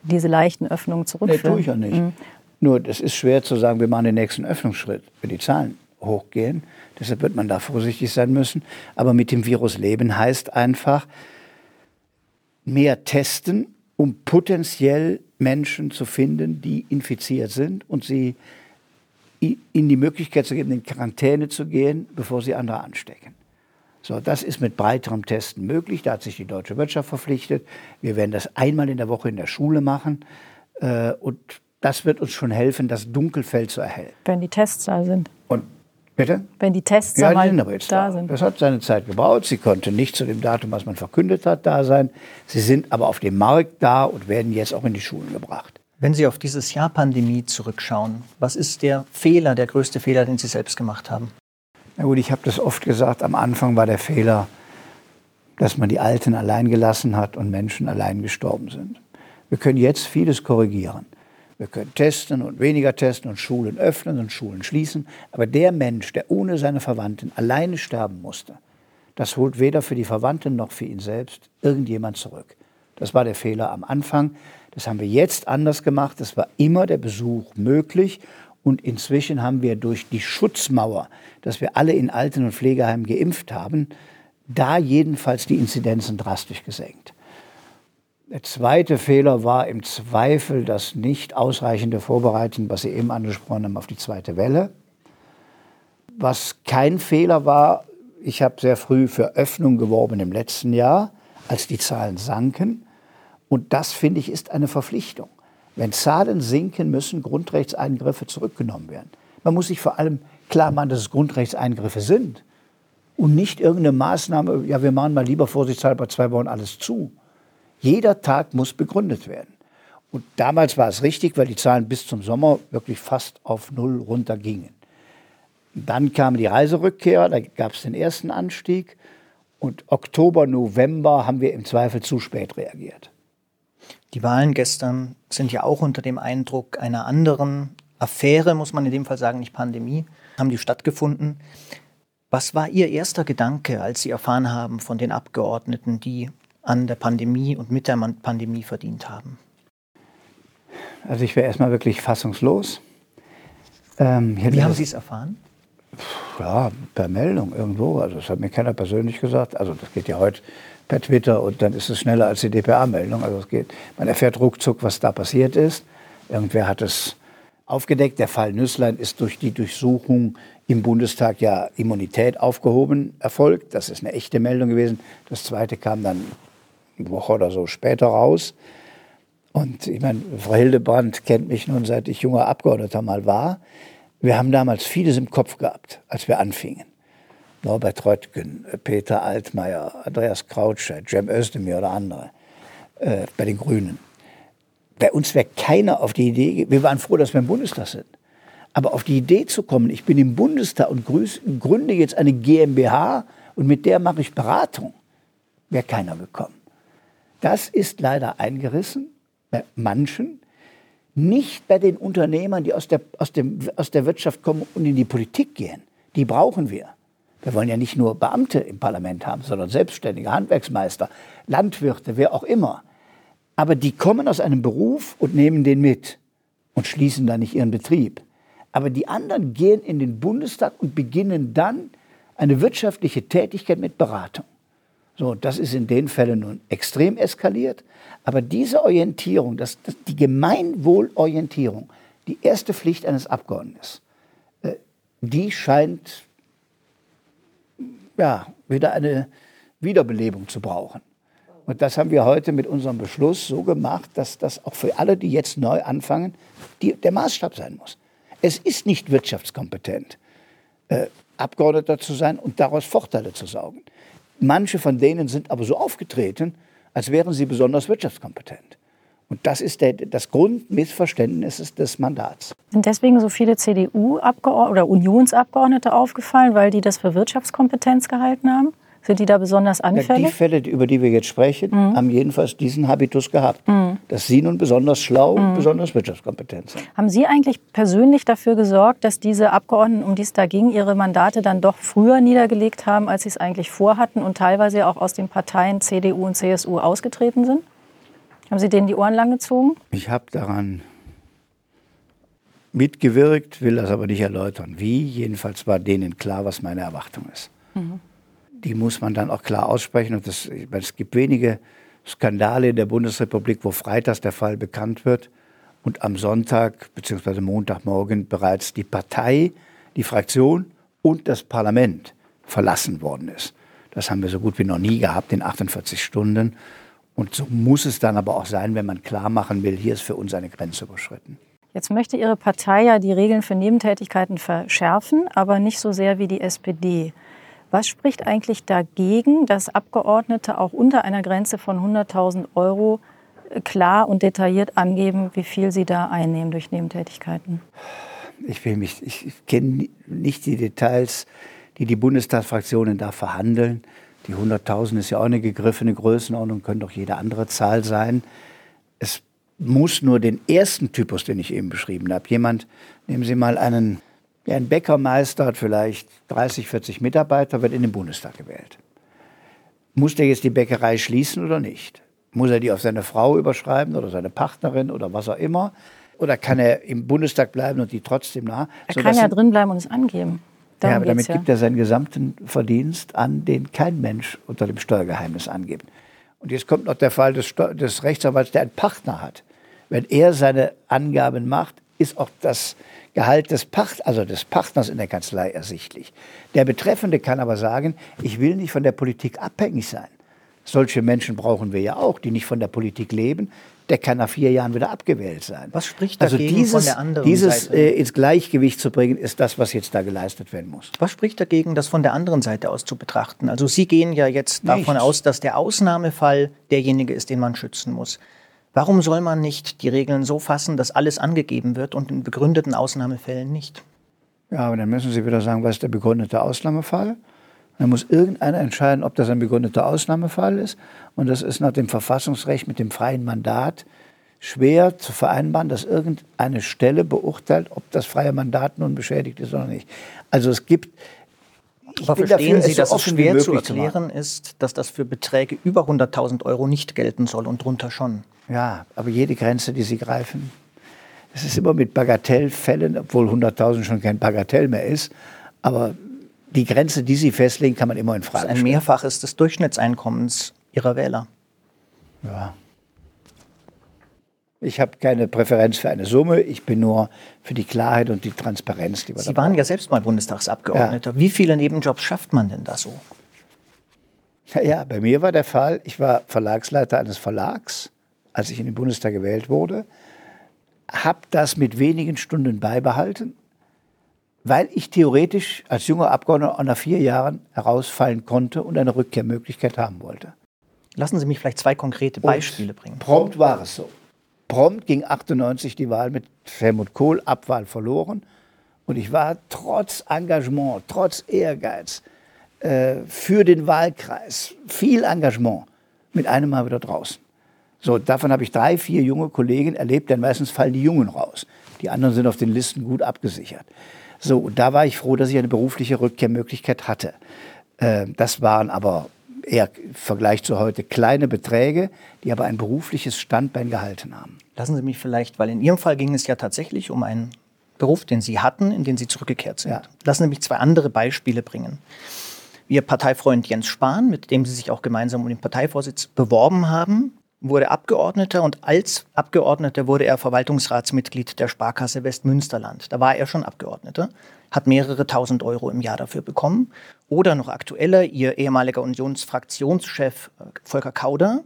Speaker 2: diese leichten Öffnungen zurückführen.
Speaker 3: Nee, tue ich ja nicht. Mhm. Nur, es ist schwer zu sagen, wir machen den nächsten Öffnungsschritt, wenn die Zahlen hochgehen. Deshalb wird man da vorsichtig sein müssen. Aber mit dem Virus leben heißt einfach, mehr testen, um potenziell Menschen zu finden, die infiziert sind und sie in die Möglichkeit zu geben, in Quarantäne zu gehen, bevor sie andere anstecken. So, das ist mit breiterem Testen möglich. Da hat sich die deutsche Wirtschaft verpflichtet. Wir werden das einmal in der Woche in der Schule machen. Äh, und das wird uns schon helfen, das Dunkelfeld zu erhellen.
Speaker 2: Wenn die Tests da sind.
Speaker 3: Und Bitte?
Speaker 2: Wenn die Tests
Speaker 3: ja,
Speaker 2: die
Speaker 3: sind aber jetzt da, da, sind. Das hat seine Zeit gebraucht. Sie konnte nicht zu dem Datum, was man verkündet hat, da sein. Sie sind aber auf dem Markt da und werden jetzt auch in die Schulen gebracht.
Speaker 1: Wenn Sie auf dieses Jahr Pandemie zurückschauen, was ist der Fehler, der größte Fehler, den Sie selbst gemacht haben?
Speaker 3: Na gut, ich habe das oft gesagt, am Anfang war der Fehler, dass man die Alten allein gelassen hat und Menschen allein gestorben sind. Wir können jetzt vieles korrigieren. Wir können testen und weniger testen und Schulen öffnen und Schulen schließen. Aber der Mensch, der ohne seine Verwandten alleine sterben musste, das holt weder für die Verwandten noch für ihn selbst irgendjemand zurück. Das war der Fehler am Anfang. Das haben wir jetzt anders gemacht. Es war immer der Besuch möglich. Und inzwischen haben wir durch die Schutzmauer, dass wir alle in Alten- und Pflegeheimen geimpft haben, da jedenfalls die Inzidenzen drastisch gesenkt. Der zweite Fehler war im Zweifel das nicht ausreichende Vorbereiten, was Sie eben angesprochen haben, auf die zweite Welle. Was kein Fehler war, ich habe sehr früh für Öffnung geworben im letzten Jahr, als die Zahlen sanken. Und das, finde ich, ist eine Verpflichtung. Wenn Zahlen sinken, müssen Grundrechtseingriffe zurückgenommen werden. Man muss sich vor allem klar machen, dass es Grundrechtseingriffe sind und nicht irgendeine Maßnahme, ja, wir machen mal lieber vorsichtshalber zwei Wochen alles zu. Jeder Tag muss begründet werden. Und damals war es richtig, weil die Zahlen bis zum Sommer wirklich fast auf Null runtergingen. Dann kam die Reiserückkehr, da gab es den ersten Anstieg. Und Oktober, November haben wir im Zweifel zu spät reagiert.
Speaker 1: Die Wahlen gestern sind ja auch unter dem Eindruck einer anderen Affäre, muss man in dem Fall sagen, nicht Pandemie, haben die stattgefunden. Was war Ihr erster Gedanke, als Sie erfahren haben von den Abgeordneten, die an der Pandemie und mit der Pandemie verdient haben?
Speaker 3: Also ich wäre erstmal wirklich fassungslos.
Speaker 1: Ähm, Wie haben Sie es erfahren?
Speaker 3: Ja, per Meldung irgendwo. Also das hat mir keiner persönlich gesagt. Also das geht ja heute per Twitter und dann ist es schneller als die DPA-Meldung. Also es geht, man erfährt ruckzuck, was da passiert ist. Irgendwer hat es aufgedeckt. Der Fall Nüsslein ist durch die Durchsuchung im Bundestag ja Immunität aufgehoben erfolgt. Das ist eine echte Meldung gewesen. Das zweite kam dann eine Woche oder so später raus. Und ich meine, Frau Hildebrand kennt mich nun, seit ich junger Abgeordneter mal war. Wir haben damals vieles im Kopf gehabt, als wir anfingen. Norbert Röttgen, Peter Altmaier, Andreas Krautscher, Cem Özdemir oder andere äh, bei den Grünen. Bei uns wäre keiner auf die Idee, wir waren froh, dass wir im Bundestag sind. Aber auf die Idee zu kommen, ich bin im Bundestag und gründe jetzt eine GmbH und mit der mache ich Beratung, wäre keiner gekommen. Das ist leider eingerissen bei manchen, nicht bei den Unternehmern, die aus der, aus, dem, aus der Wirtschaft kommen und in die Politik gehen. Die brauchen wir. Wir wollen ja nicht nur Beamte im Parlament haben, sondern Selbstständige, Handwerksmeister, Landwirte, wer auch immer. Aber die kommen aus einem Beruf und nehmen den mit und schließen dann nicht ihren Betrieb. Aber die anderen gehen in den Bundestag und beginnen dann eine wirtschaftliche Tätigkeit mit Beratung. So, das ist in den Fällen nun extrem eskaliert. Aber diese Orientierung, das, das, die Gemeinwohlorientierung, die erste Pflicht eines Abgeordneten äh, die scheint ja, wieder eine Wiederbelebung zu brauchen. Und das haben wir heute mit unserem Beschluss so gemacht, dass das auch für alle, die jetzt neu anfangen, die, der Maßstab sein muss. Es ist nicht wirtschaftskompetent, äh, Abgeordneter zu sein und daraus Vorteile zu saugen. Manche von denen sind aber so aufgetreten, als wären sie besonders wirtschaftskompetent. Und das ist der, das Grundmissverständnis des Mandats.
Speaker 2: Sind deswegen so viele CDU-Abgeordnete oder Unionsabgeordnete aufgefallen, weil die das für Wirtschaftskompetenz gehalten haben? Sind die da besonders anfällig?
Speaker 3: Ja, die Fälle, über die wir jetzt sprechen, mhm. haben jedenfalls diesen Habitus gehabt. Mhm. Dass sie nun besonders schlau und mhm. besonders wirtschaftskompetent sind.
Speaker 2: Haben Sie eigentlich persönlich dafür gesorgt, dass diese Abgeordneten, um die es da ging, ihre Mandate dann doch früher niedergelegt haben, als sie es eigentlich vorhatten und teilweise auch aus den Parteien CDU und CSU ausgetreten sind? Haben Sie denen die Ohren lang gezogen?
Speaker 3: Ich habe daran mitgewirkt, will das aber nicht erläutern. Wie? Jedenfalls war denen klar, was meine Erwartung ist. Mhm die muss man dann auch klar aussprechen. Und das, meine, es gibt wenige Skandale in der Bundesrepublik, wo freitags der Fall bekannt wird und am Sonntag bzw. Montagmorgen bereits die Partei, die Fraktion und das Parlament verlassen worden ist. Das haben wir so gut wie noch nie gehabt in 48 Stunden. Und so muss es dann aber auch sein, wenn man klar machen will, hier ist für uns eine Grenze überschritten.
Speaker 2: Jetzt möchte Ihre Partei ja die Regeln für Nebentätigkeiten verschärfen, aber nicht so sehr wie die SPD. Was spricht eigentlich dagegen, dass Abgeordnete auch unter einer Grenze von 100.000 Euro klar und detailliert angeben, wie viel sie da einnehmen durch Nebentätigkeiten?
Speaker 3: Ich will mich, ich kenne nicht die Details, die die Bundestagsfraktionen da verhandeln. Die 100.000 ist ja auch eine gegriffene Größenordnung, können doch jede andere Zahl sein. Es muss nur den ersten Typus, den ich eben beschrieben habe. Jemand, nehmen Sie mal einen ja, ein Bäckermeister hat vielleicht 30, 40 Mitarbeiter, wird in den Bundestag gewählt. Muss der jetzt die Bäckerei schließen oder nicht? Muss er die auf seine Frau überschreiben oder seine Partnerin oder was auch immer? Oder kann er im Bundestag bleiben und die trotzdem nah?
Speaker 2: Er kann ja drin bleiben und es angeben.
Speaker 3: Darum ja, aber damit ja. gibt er seinen gesamten Verdienst an, den kein Mensch unter dem Steuergeheimnis angibt. Und jetzt kommt noch der Fall des, Steu des Rechtsanwalts, der einen Partner hat. Wenn er seine Angaben macht, ist auch das Gehalt des, Pacht, also des Partners in der Kanzlei ersichtlich. Der Betreffende kann aber sagen, ich will nicht von der Politik abhängig sein. Solche Menschen brauchen wir ja auch, die nicht von der Politik leben, der kann nach vier Jahren wieder abgewählt sein.
Speaker 1: Was spricht also dagegen
Speaker 3: dieses,
Speaker 1: von der anderen
Speaker 3: dieses,
Speaker 1: Seite?
Speaker 3: Äh, ins Gleichgewicht zu bringen, ist das, was jetzt da geleistet werden muss.
Speaker 1: Was spricht dagegen, das von der anderen Seite aus zu betrachten? Also Sie gehen ja jetzt Nichts. davon aus, dass der Ausnahmefall derjenige ist, den man schützen muss. Warum soll man nicht die Regeln so fassen, dass alles angegeben wird und in begründeten Ausnahmefällen nicht?
Speaker 3: Ja, aber dann müssen Sie wieder sagen, was ist der begründete Ausnahmefall? Dann muss irgendeiner entscheiden, ob das ein begründeter Ausnahmefall ist. Und das ist nach dem Verfassungsrecht mit dem freien Mandat schwer zu vereinbaren, dass irgendeine Stelle beurteilt, ob das freie Mandat nun beschädigt ist oder nicht. Also es gibt.
Speaker 1: Aber verstehen dafür, Sie, dass es schwer zu erklären zu ist, dass das für Beträge über 100.000 Euro nicht gelten soll und drunter schon?
Speaker 3: Ja, aber jede Grenze, die Sie greifen, es ist immer mit Bagatellfällen, obwohl 100.000 schon kein Bagatell mehr ist. Aber die Grenze, die Sie festlegen, kann man immer in Frage stellen.
Speaker 1: Das ist ein Mehrfaches des Durchschnittseinkommens Ihrer Wähler.
Speaker 3: Ja. Ich habe keine Präferenz für eine Summe. Ich bin nur für die Klarheit und die Transparenz,
Speaker 1: die wir Sie waren ja selbst mal Bundestagsabgeordneter. Ja. Wie viele Nebenjobs schafft man denn da so?
Speaker 3: Ja, ja, bei mir war der Fall, ich war Verlagsleiter eines Verlags, als ich in den Bundestag gewählt wurde, habe das mit wenigen Stunden beibehalten, weil ich theoretisch als junger Abgeordneter nach vier Jahren herausfallen konnte und eine Rückkehrmöglichkeit haben wollte.
Speaker 1: Lassen Sie mich vielleicht zwei konkrete Beispiele und bringen.
Speaker 3: Prompt war es so. Prompt ging 98 die Wahl mit Helmut Kohl, Abwahl verloren. Und ich war trotz Engagement, trotz Ehrgeiz äh, für den Wahlkreis, viel Engagement, mit einem Mal wieder draußen. So, davon habe ich drei, vier junge Kollegen erlebt, denn meistens fallen die Jungen raus. Die anderen sind auf den Listen gut abgesichert. So, und da war ich froh, dass ich eine berufliche Rückkehrmöglichkeit hatte. Äh, das waren aber eher im Vergleich zu heute kleine Beträge, die aber ein berufliches Standbein gehalten haben.
Speaker 1: Lassen Sie mich vielleicht, weil in Ihrem Fall ging es ja tatsächlich um einen Beruf, den Sie hatten, in den Sie zurückgekehrt sind. Ja. Lassen Sie mich zwei andere Beispiele bringen. Ihr Parteifreund Jens Spahn, mit dem Sie sich auch gemeinsam um den Parteivorsitz beworben haben, wurde Abgeordneter und als Abgeordneter wurde er Verwaltungsratsmitglied der Sparkasse Westmünsterland. Da war er schon Abgeordneter, hat mehrere tausend Euro im Jahr dafür bekommen. Oder noch aktueller, ihr ehemaliger Unionsfraktionschef äh, Volker Kauder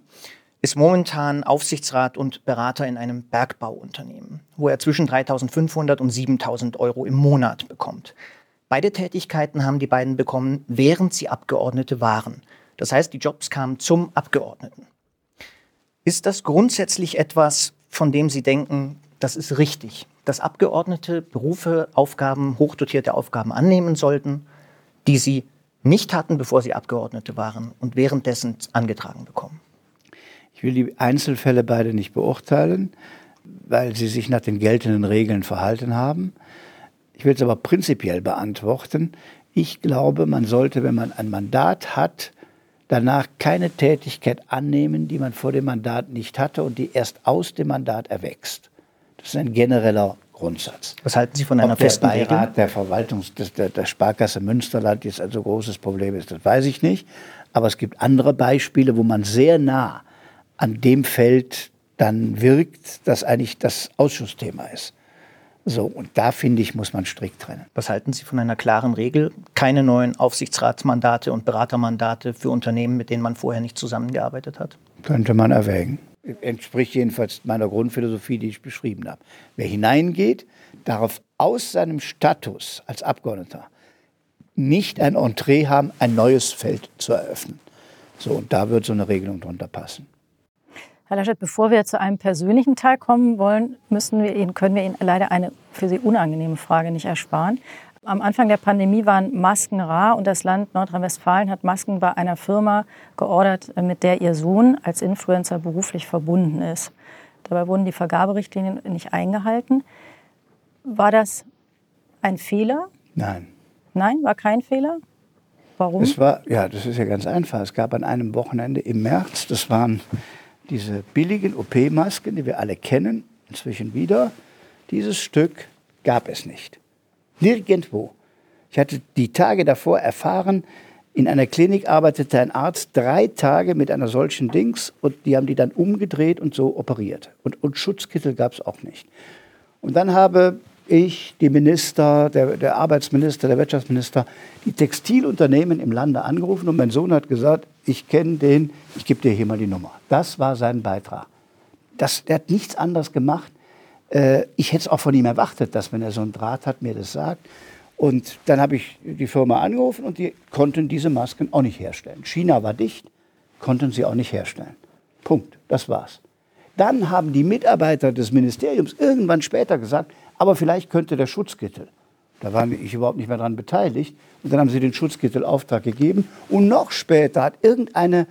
Speaker 1: ist momentan Aufsichtsrat und Berater in einem Bergbauunternehmen, wo er zwischen 3.500 und 7.000 Euro im Monat bekommt. Beide Tätigkeiten haben die beiden bekommen, während sie Abgeordnete waren. Das heißt, die Jobs kamen zum Abgeordneten. Ist das grundsätzlich etwas, von dem Sie denken, das ist richtig, dass Abgeordnete Berufe, Aufgaben, hochdotierte Aufgaben annehmen sollten, die sie nicht hatten, bevor sie Abgeordnete waren und währenddessen angetragen bekommen?
Speaker 3: Ich will die Einzelfälle beide nicht beurteilen, weil sie sich nach den geltenden Regeln verhalten haben. Ich will es aber prinzipiell beantworten. Ich glaube, man sollte, wenn man ein Mandat hat, danach keine Tätigkeit annehmen, die man vor dem Mandat nicht hatte und die erst aus dem Mandat erwächst. Das ist ein genereller Grundsatz.
Speaker 1: Was halten Sie von einer Ob festen
Speaker 3: der Beirat der Verwaltungs des, der, der Sparkasse Münsterland jetzt ein so großes Problem ist, das weiß ich nicht. Aber es gibt andere Beispiele, wo man sehr nah an dem Feld dann wirkt, das eigentlich das Ausschussthema ist. So, und da finde ich, muss man strikt trennen.
Speaker 1: Was halten Sie von einer klaren Regel? Keine neuen Aufsichtsratsmandate und Beratermandate für Unternehmen, mit denen man vorher nicht zusammengearbeitet hat?
Speaker 3: Könnte man erwägen. Entspricht jedenfalls meiner Grundphilosophie, die ich beschrieben habe. Wer hineingeht, darf aus seinem Status als Abgeordneter nicht ein Entree haben, ein neues Feld zu eröffnen. So, und da wird so eine Regelung drunter passen.
Speaker 2: Herr Laschet, bevor wir zu einem persönlichen Teil kommen wollen, müssen wir Ihnen, können wir Ihnen leider eine für Sie unangenehme Frage nicht ersparen. Am Anfang der Pandemie waren Masken rar und das Land Nordrhein-Westfalen hat Masken bei einer Firma geordert, mit der Ihr Sohn als Influencer beruflich verbunden ist. Dabei wurden die Vergaberichtlinien nicht eingehalten. War das ein Fehler?
Speaker 3: Nein.
Speaker 2: Nein, war kein Fehler? Warum?
Speaker 3: Es war, ja, das ist ja ganz einfach. Es gab an einem Wochenende im März, das waren diese billigen OP-Masken, die wir alle kennen, inzwischen wieder, dieses Stück gab es nicht. Nirgendwo. Ich hatte die Tage davor erfahren, in einer Klinik arbeitete ein Arzt drei Tage mit einer solchen Dings und die haben die dann umgedreht und so operiert. Und, und Schutzkittel gab es auch nicht. Und dann habe ich, die Minister, der, der Arbeitsminister, der Wirtschaftsminister, die Textilunternehmen im Lande angerufen und mein Sohn hat gesagt, ich kenne den, ich gebe dir hier mal die Nummer. Das war sein Beitrag. das, der hat nichts anderes gemacht. Äh, ich hätte es auch von ihm erwartet, dass wenn er so einen Draht hat, mir das sagt. Und dann habe ich die Firma angerufen und die konnten diese Masken auch nicht herstellen. China war dicht, konnten sie auch nicht herstellen. Punkt. Das war's. Dann haben die Mitarbeiter des Ministeriums irgendwann später gesagt, aber vielleicht könnte der Schutzkittel. Da war ich überhaupt nicht mehr daran beteiligt. Und dann haben sie den Schutzkittelauftrag gegeben. Und noch später hat irgendeine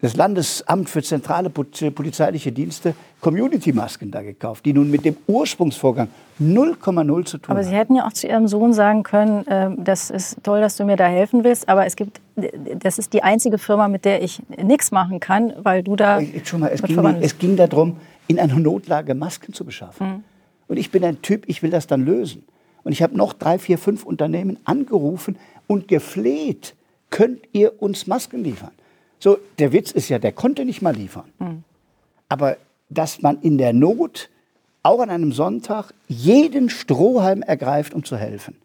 Speaker 3: das Landesamt für zentrale polizeiliche Dienste Community-Masken da gekauft, die nun mit dem Ursprungsvorgang 0,0 zu tun haben.
Speaker 2: Aber Sie hätten ja auch zu Ihrem Sohn sagen können, äh, das ist toll, dass du mir da helfen willst, aber es gibt, das ist die einzige Firma, mit der ich nichts machen kann, weil du da.
Speaker 3: Schon mal, es, ging, es ging darum, in einer Notlage Masken zu beschaffen. Mhm. Und ich bin ein Typ, ich will das dann lösen. Und ich habe noch drei, vier, fünf Unternehmen angerufen und gefleht, könnt ihr uns Masken liefern? So, der Witz ist ja, der konnte nicht mal liefern. Mhm. Aber dass man in der Not, auch an einem Sonntag, jeden Strohhalm ergreift, um zu helfen.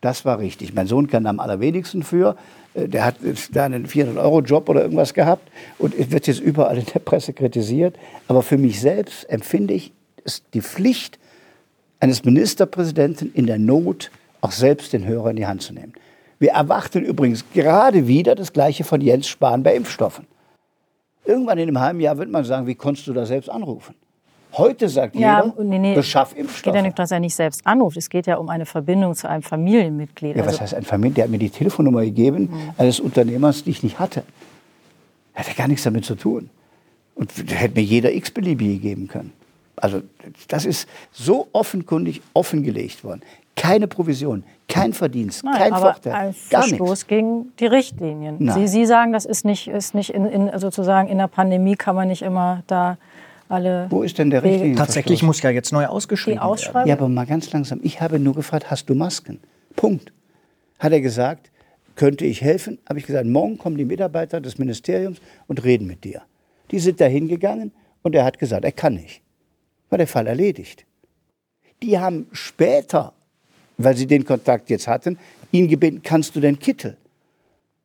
Speaker 3: Das war richtig. Mein Sohn kann am allerwenigsten für. Äh, der hat da einen 400-Euro-Job oder irgendwas gehabt und wird jetzt überall in der Presse kritisiert. Aber für mich selbst empfinde ich es die Pflicht eines Ministerpräsidenten in der Not, auch selbst den Hörer in die Hand zu nehmen. Wir erwarten übrigens gerade wieder das Gleiche von Jens Spahn bei Impfstoffen. Irgendwann in einem halben Jahr wird man sagen, wie konntest du da selbst anrufen? Heute sagt ja, jeder, nee, nee. beschaff Impfstoffe. Es
Speaker 2: geht ja nicht, dass er nicht selbst anruft. Es geht ja um eine Verbindung zu einem Familienmitglied.
Speaker 3: Ja, also was heißt ein Familienmitglied? Der hat mir die Telefonnummer gegeben mhm. eines Unternehmers, die ich nicht hatte. Er hatte gar nichts damit zu tun. Und hätte mir jeder x-beliebige geben können. Also das ist so offenkundig offengelegt worden. Keine Provision, kein Verdienst, Nein, kein aber Vorteil,
Speaker 2: ein gar Verstoß gegen die Richtlinien. Sie, Sie sagen, das ist nicht, ist nicht in, in, sozusagen in der Pandemie kann man nicht immer da alle.
Speaker 3: Wo ist denn der Richtlinie?
Speaker 1: Tatsächlich muss ja jetzt neu ausgeschrieben werden.
Speaker 3: Ja, aber mal ganz langsam. Ich habe nur gefragt, hast du Masken? Punkt. Hat er gesagt, könnte ich helfen? Habe ich gesagt, morgen kommen die Mitarbeiter des Ministeriums und reden mit dir. Die sind da hingegangen und er hat gesagt, er kann nicht. War der Fall erledigt. Die haben später weil sie den Kontakt jetzt hatten, ihn gebeten, kannst du denn Kittel?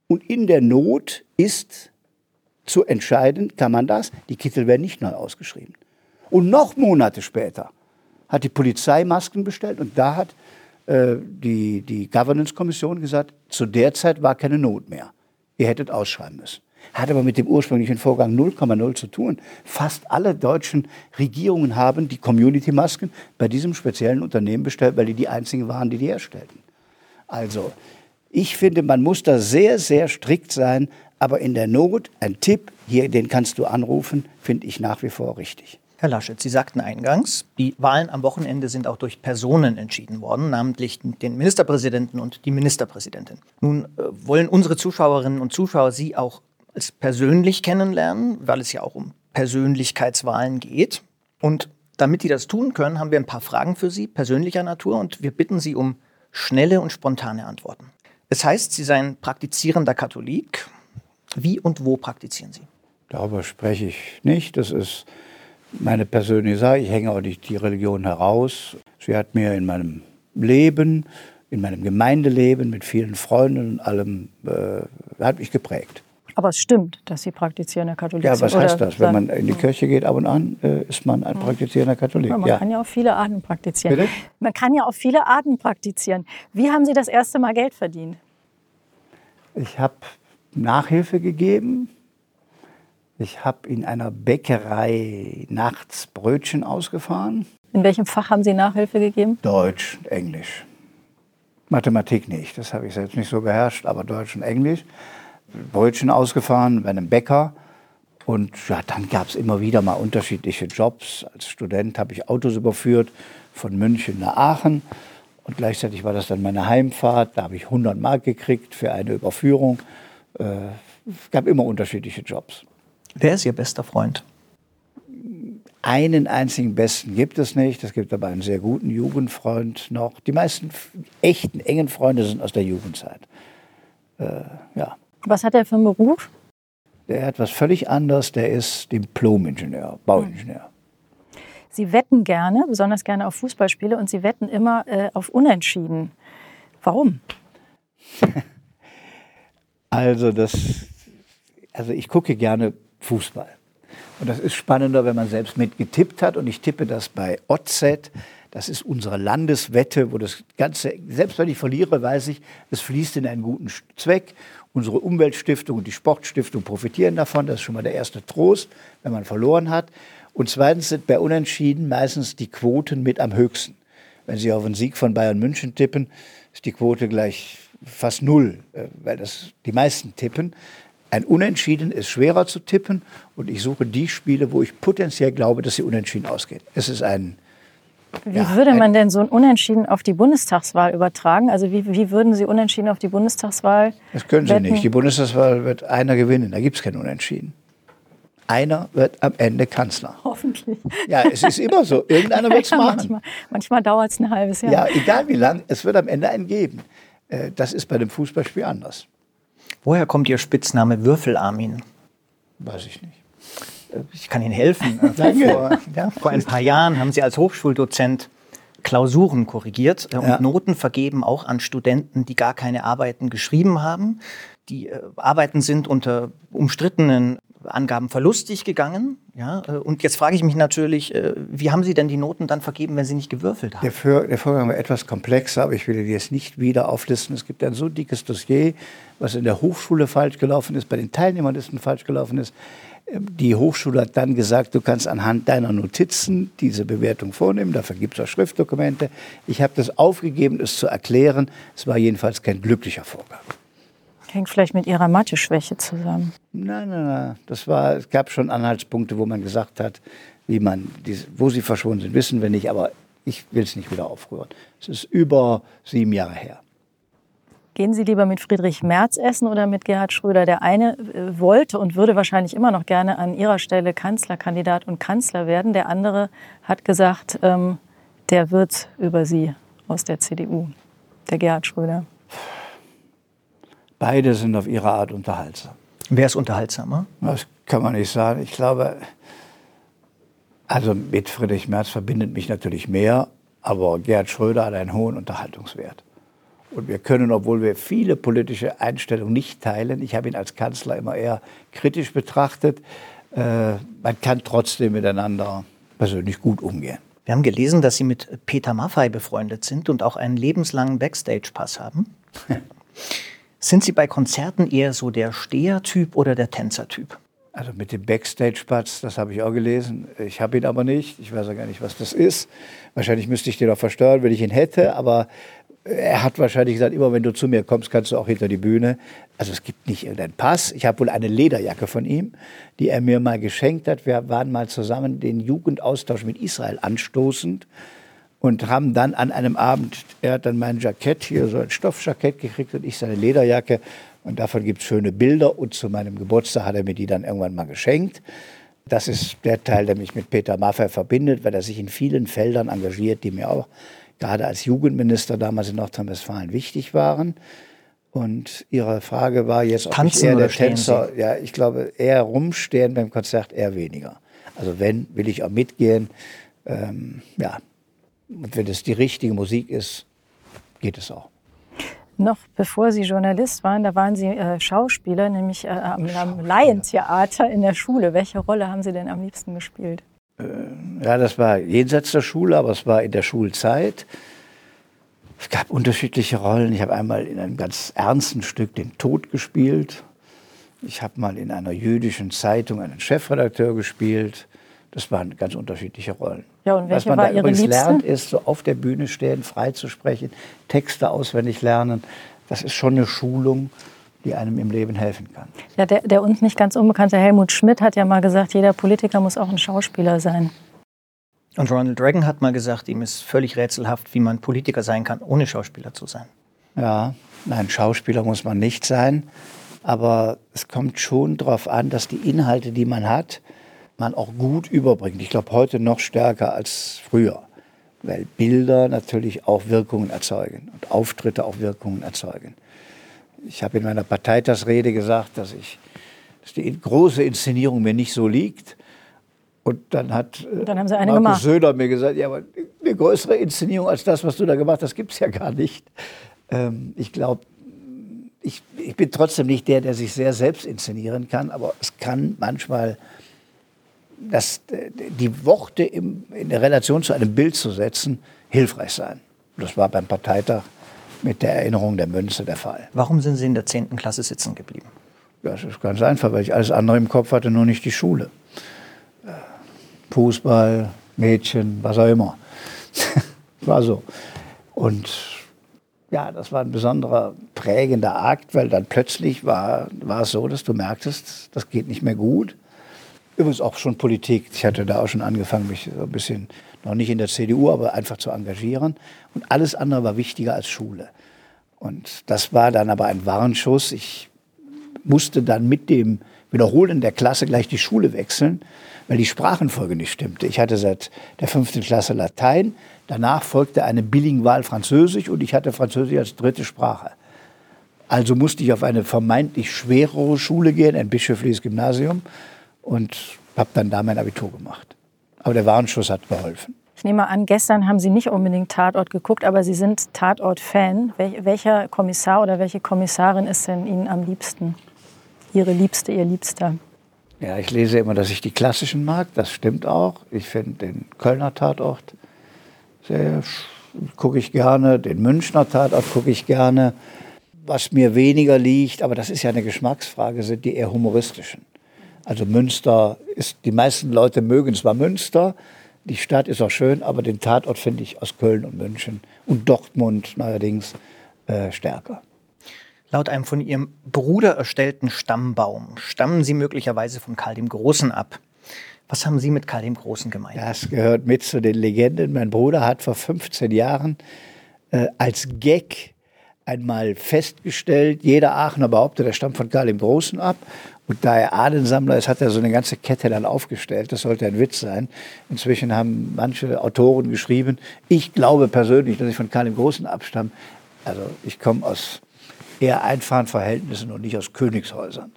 Speaker 3: Und in der Not ist zu entscheiden, kann man das? Die Kittel werden nicht neu ausgeschrieben. Und noch Monate später hat die Polizei Masken bestellt und da hat äh, die, die Governance-Kommission gesagt, zu der Zeit war keine Not mehr. Ihr hättet ausschreiben müssen. Hat aber mit dem ursprünglichen Vorgang 0,0 zu tun. Fast alle deutschen Regierungen haben die Community-Masken bei diesem speziellen Unternehmen bestellt, weil die die einzigen waren, die die herstellten. Also, ich finde, man muss da sehr, sehr strikt sein. Aber in der Not, ein Tipp, hier, den kannst du anrufen, finde ich nach wie vor richtig.
Speaker 1: Herr Laschet, Sie sagten eingangs, die Wahlen am Wochenende sind auch durch Personen entschieden worden, namentlich den Ministerpräsidenten und die Ministerpräsidentin. Nun äh, wollen unsere Zuschauerinnen und Zuschauer Sie auch als persönlich kennenlernen, weil es ja auch um Persönlichkeitswahlen geht. Und damit die das tun können, haben wir ein paar Fragen für Sie, persönlicher Natur, und wir bitten Sie um schnelle und spontane Antworten. Es heißt, Sie seien praktizierender Katholik. Wie und wo praktizieren Sie?
Speaker 3: Darüber spreche ich nicht. Das ist meine persönliche Sache. Ich hänge auch nicht die Religion heraus. Sie hat mir in meinem Leben, in meinem Gemeindeleben mit vielen Freunden und allem, äh, hat mich geprägt.
Speaker 2: Aber es stimmt, dass Sie praktizierender Katholik sind.
Speaker 3: Ja, was heißt das? Wenn man in die Kirche geht ab und an, äh, ist man ein praktizierender Katholik.
Speaker 2: Ja, man ja. kann ja auf viele Arten praktizieren. Bitte? Man kann ja auf viele Arten praktizieren. Wie haben Sie das erste Mal Geld verdient?
Speaker 3: Ich habe Nachhilfe gegeben. Ich habe in einer Bäckerei nachts Brötchen ausgefahren.
Speaker 2: In welchem Fach haben Sie Nachhilfe gegeben?
Speaker 3: Deutsch, Englisch. Mathematik nicht, das habe ich selbst nicht so beherrscht, aber Deutsch und Englisch. Brötchen ausgefahren bei einem Bäcker. Und ja, dann gab es immer wieder mal unterschiedliche Jobs. Als Student habe ich Autos überführt von München nach Aachen. Und gleichzeitig war das dann meine Heimfahrt. Da habe ich 100 Mark gekriegt für eine Überführung. Äh, es gab immer unterschiedliche Jobs.
Speaker 1: Wer ist Ihr bester Freund?
Speaker 3: Einen einzigen besten gibt es nicht. Es gibt aber einen sehr guten Jugendfreund noch. Die meisten echten engen Freunde sind aus der Jugendzeit. Äh, ja.
Speaker 2: Was hat er für einen Beruf?
Speaker 3: Der hat was völlig anderes. Der ist Diplom-Ingenieur, Bauingenieur.
Speaker 2: Sie wetten gerne, besonders gerne auf Fußballspiele und Sie wetten immer äh, auf Unentschieden. Warum?
Speaker 3: also, das, also ich gucke gerne Fußball. Und das ist spannender, wenn man selbst mitgetippt hat. Und ich tippe das bei OZ. Das ist unsere Landeswette, wo das Ganze, selbst wenn ich verliere, weiß ich, es fließt in einen guten Zweck. Unsere Umweltstiftung und die Sportstiftung profitieren davon. Das ist schon mal der erste Trost, wenn man verloren hat. Und zweitens sind bei Unentschieden meistens die Quoten mit am höchsten. Wenn Sie auf einen Sieg von Bayern München tippen, ist die Quote gleich fast null, äh, weil das die meisten tippen. Ein Unentschieden ist schwerer zu tippen und ich suche die Spiele, wo ich potenziell glaube, dass sie unentschieden ausgehen. Es ist ein
Speaker 2: wie ja, würde man denn so ein Unentschieden auf die Bundestagswahl übertragen? Also wie, wie würden Sie Unentschieden auf die Bundestagswahl?
Speaker 3: Das können Sie wetten? nicht. Die Bundestagswahl wird einer gewinnen. Da gibt es kein Unentschieden. Einer wird am Ende Kanzler.
Speaker 2: Hoffentlich.
Speaker 3: Ja, es ist immer so. Irgendeiner wird es ja, machen.
Speaker 2: Manchmal, manchmal dauert es ein halbes Jahr.
Speaker 3: Ja, egal wie lang, es wird am Ende einen geben. Äh, das ist bei dem Fußballspiel anders.
Speaker 1: Woher kommt Ihr Spitzname Würfelarmin?
Speaker 3: Weiß ich nicht.
Speaker 1: Ich kann Ihnen helfen. Vor, ja, vor ein paar Jahren haben Sie als Hochschuldozent Klausuren korrigiert äh, und ja. Noten vergeben, auch an Studenten, die gar keine Arbeiten geschrieben haben. Die äh, Arbeiten sind unter umstrittenen Angaben verlustig gegangen. Ja, äh, und jetzt frage ich mich natürlich, wie haben Sie denn die Noten dann vergeben, wenn Sie nicht gewürfelt haben?
Speaker 3: Der, Für, der Vorgang war etwas komplexer, aber ich will die jetzt nicht wieder auflisten. Es gibt ein so dickes Dossier, was in der Hochschule falsch gelaufen ist, bei den Teilnehmerlisten falsch gelaufen ist. Die Hochschule hat dann gesagt, du kannst anhand deiner Notizen diese Bewertung vornehmen. Dafür gibt es auch Schriftdokumente. Ich habe das aufgegeben, es zu erklären. Es war jedenfalls kein glücklicher Vorgang.
Speaker 2: Hängt vielleicht mit Ihrer Mathe-Schwäche zusammen?
Speaker 3: Nein, nein, nein. Das war, es gab schon Anhaltspunkte, wo man gesagt hat, wie man, wo sie verschwunden sind, wissen wir nicht. Aber ich will es nicht wieder aufrühren. Es ist über sieben Jahre her.
Speaker 2: Gehen Sie lieber mit Friedrich Merz essen oder mit Gerhard Schröder? Der eine äh, wollte und würde wahrscheinlich immer noch gerne an Ihrer Stelle Kanzlerkandidat und Kanzler werden. Der andere hat gesagt, ähm, der wird über Sie aus der CDU, der Gerhard Schröder.
Speaker 3: Beide sind auf ihre Art unterhaltsam.
Speaker 1: Wer ist unterhaltsamer?
Speaker 3: Das kann man nicht sagen. Ich glaube, also mit Friedrich Merz verbindet mich natürlich mehr, aber Gerhard Schröder hat einen hohen Unterhaltungswert. Und wir können, obwohl wir viele politische Einstellungen nicht teilen, ich habe ihn als Kanzler immer eher kritisch betrachtet, äh, man kann trotzdem miteinander persönlich gut umgehen.
Speaker 1: Wir haben gelesen, dass Sie mit Peter Maffei befreundet sind und auch einen lebenslangen Backstage-Pass haben. sind Sie bei Konzerten eher so der Steher-Typ oder der Tänzer-Typ?
Speaker 3: Also mit dem Backstage-Pass, das habe ich auch gelesen. Ich habe ihn aber nicht. Ich weiß ja gar nicht, was das ist. Wahrscheinlich müsste ich den auch versteuern, wenn ich ihn hätte. Aber er hat wahrscheinlich gesagt, immer wenn du zu mir kommst, kannst du auch hinter die Bühne. Also es gibt nicht irgendeinen Pass. Ich habe wohl eine Lederjacke von ihm, die er mir mal geschenkt hat. Wir waren mal zusammen den Jugendaustausch mit Israel anstoßend und haben dann an einem Abend, er hat dann mein Jackett hier, so ein Stoffjackett gekriegt und ich seine Lederjacke. Und davon gibt es schöne Bilder. Und zu meinem Geburtstag hat er mir die dann irgendwann mal geschenkt. Das ist der Teil, der mich mit Peter Maffay verbindet, weil er sich in vielen Feldern engagiert, die mir auch gerade als Jugendminister damals in Nordrhein-Westfalen wichtig waren. Und Ihre Frage war jetzt,
Speaker 1: ob Tanzen ich eher der Tänzer,
Speaker 3: ja, ich glaube, eher rumstehen beim Konzert eher weniger. Also wenn, will ich auch mitgehen. Ähm, ja, und wenn es die richtige Musik ist, geht es auch.
Speaker 2: Noch bevor Sie Journalist waren, da waren Sie äh, Schauspieler, nämlich äh, am, am Laientheater in der Schule. Welche Rolle haben Sie denn am liebsten gespielt?
Speaker 3: Äh, ja, das war jenseits der Schule, aber es war in der Schulzeit. Es gab unterschiedliche Rollen. Ich habe einmal in einem ganz ernsten Stück den Tod gespielt. Ich habe mal in einer jüdischen Zeitung einen Chefredakteur gespielt. Das waren ganz unterschiedliche Rollen.
Speaker 2: Ja, und
Speaker 3: Was man da übrigens
Speaker 2: Liebste?
Speaker 3: lernt, ist so auf der Bühne stehen, frei zu sprechen, Texte auswendig lernen. Das ist schon eine Schulung, die einem im Leben helfen kann.
Speaker 2: Ja, der, der uns nicht ganz unbekannte Helmut Schmidt hat ja mal gesagt, jeder Politiker muss auch ein Schauspieler sein.
Speaker 1: Und Ronald Reagan hat mal gesagt, ihm ist völlig rätselhaft, wie man Politiker sein kann, ohne Schauspieler zu sein.
Speaker 3: Ja, nein, Schauspieler muss man nicht sein. Aber es kommt schon darauf an, dass die Inhalte, die man hat, man auch gut überbringt. Ich glaube, heute noch stärker als früher. Weil Bilder natürlich auch Wirkungen erzeugen und Auftritte auch Wirkungen erzeugen. Ich habe in meiner Parteitagsrede gesagt, dass, ich, dass die große Inszenierung mir nicht so liegt. Und dann hat äh,
Speaker 2: dann
Speaker 3: Markus
Speaker 2: gemacht.
Speaker 3: Söder mir gesagt, ja, aber eine größere Inszenierung als das, was du da gemacht hast, gibt es ja gar nicht. Ähm, ich glaube, ich, ich bin trotzdem nicht der, der sich sehr selbst inszenieren kann, aber es kann manchmal dass die Worte im, in der Relation zu einem Bild zu setzen, hilfreich sein. Das war beim Parteitag mit der Erinnerung der Münze der Fall.
Speaker 1: Warum sind Sie in der 10. Klasse sitzen geblieben?
Speaker 3: Das ist ganz einfach, weil ich alles andere im Kopf hatte, nur nicht die Schule. Äh, Fußball, Mädchen, was auch immer. war so. Und ja, das war ein besonderer prägender Akt, weil dann plötzlich war, war es so, dass du merktest, das geht nicht mehr gut. Übrigens auch schon Politik. Ich hatte da auch schon angefangen, mich so ein bisschen, noch nicht in der CDU, aber einfach zu engagieren. Und alles andere war wichtiger als Schule. Und das war dann aber ein Warnschuss. Ich musste dann mit dem Wiederholen der Klasse gleich die Schule wechseln, weil die Sprachenfolge nicht stimmte. Ich hatte seit der fünften Klasse Latein, danach folgte eine bilingual Französisch und ich hatte Französisch als dritte Sprache. Also musste ich auf eine vermeintlich schwerere Schule gehen, ein bischöfliches Gymnasium und habe dann da mein Abitur gemacht. Aber der Warnschuss hat geholfen.
Speaker 2: Ich nehme an, gestern haben Sie nicht unbedingt Tatort geguckt, aber Sie sind Tatort-Fan. welcher Kommissar oder welche Kommissarin ist denn Ihnen am liebsten? Ihre Liebste, Ihr Liebster?
Speaker 3: Ja, ich lese immer, dass ich die klassischen mag. Das stimmt auch. Ich finde den Kölner Tatort sehr gucke ich gerne. Den Münchner Tatort gucke ich gerne. Was mir weniger liegt, aber das ist ja eine Geschmacksfrage, sind die eher humoristischen. Also Münster ist, die meisten Leute mögen zwar Münster, die Stadt ist auch schön, aber den Tatort finde ich aus Köln und München und Dortmund neuerdings äh, stärker.
Speaker 1: Laut einem von Ihrem Bruder erstellten Stammbaum stammen Sie möglicherweise von Karl dem Großen ab. Was haben Sie mit Karl dem Großen gemeint?
Speaker 3: Das gehört mit zu den Legenden. Mein Bruder hat vor 15 Jahren äh, als Gag einmal festgestellt, jeder Aachener behauptet, er stammt von Karl dem Großen ab. Und da er Ahnensammler ist, hat er so eine ganze Kette dann aufgestellt. Das sollte ein Witz sein. Inzwischen haben manche Autoren geschrieben, ich glaube persönlich, dass ich von Karl dem Großen abstamme. Also ich komme aus eher einfachen Verhältnissen und nicht aus Königshäusern.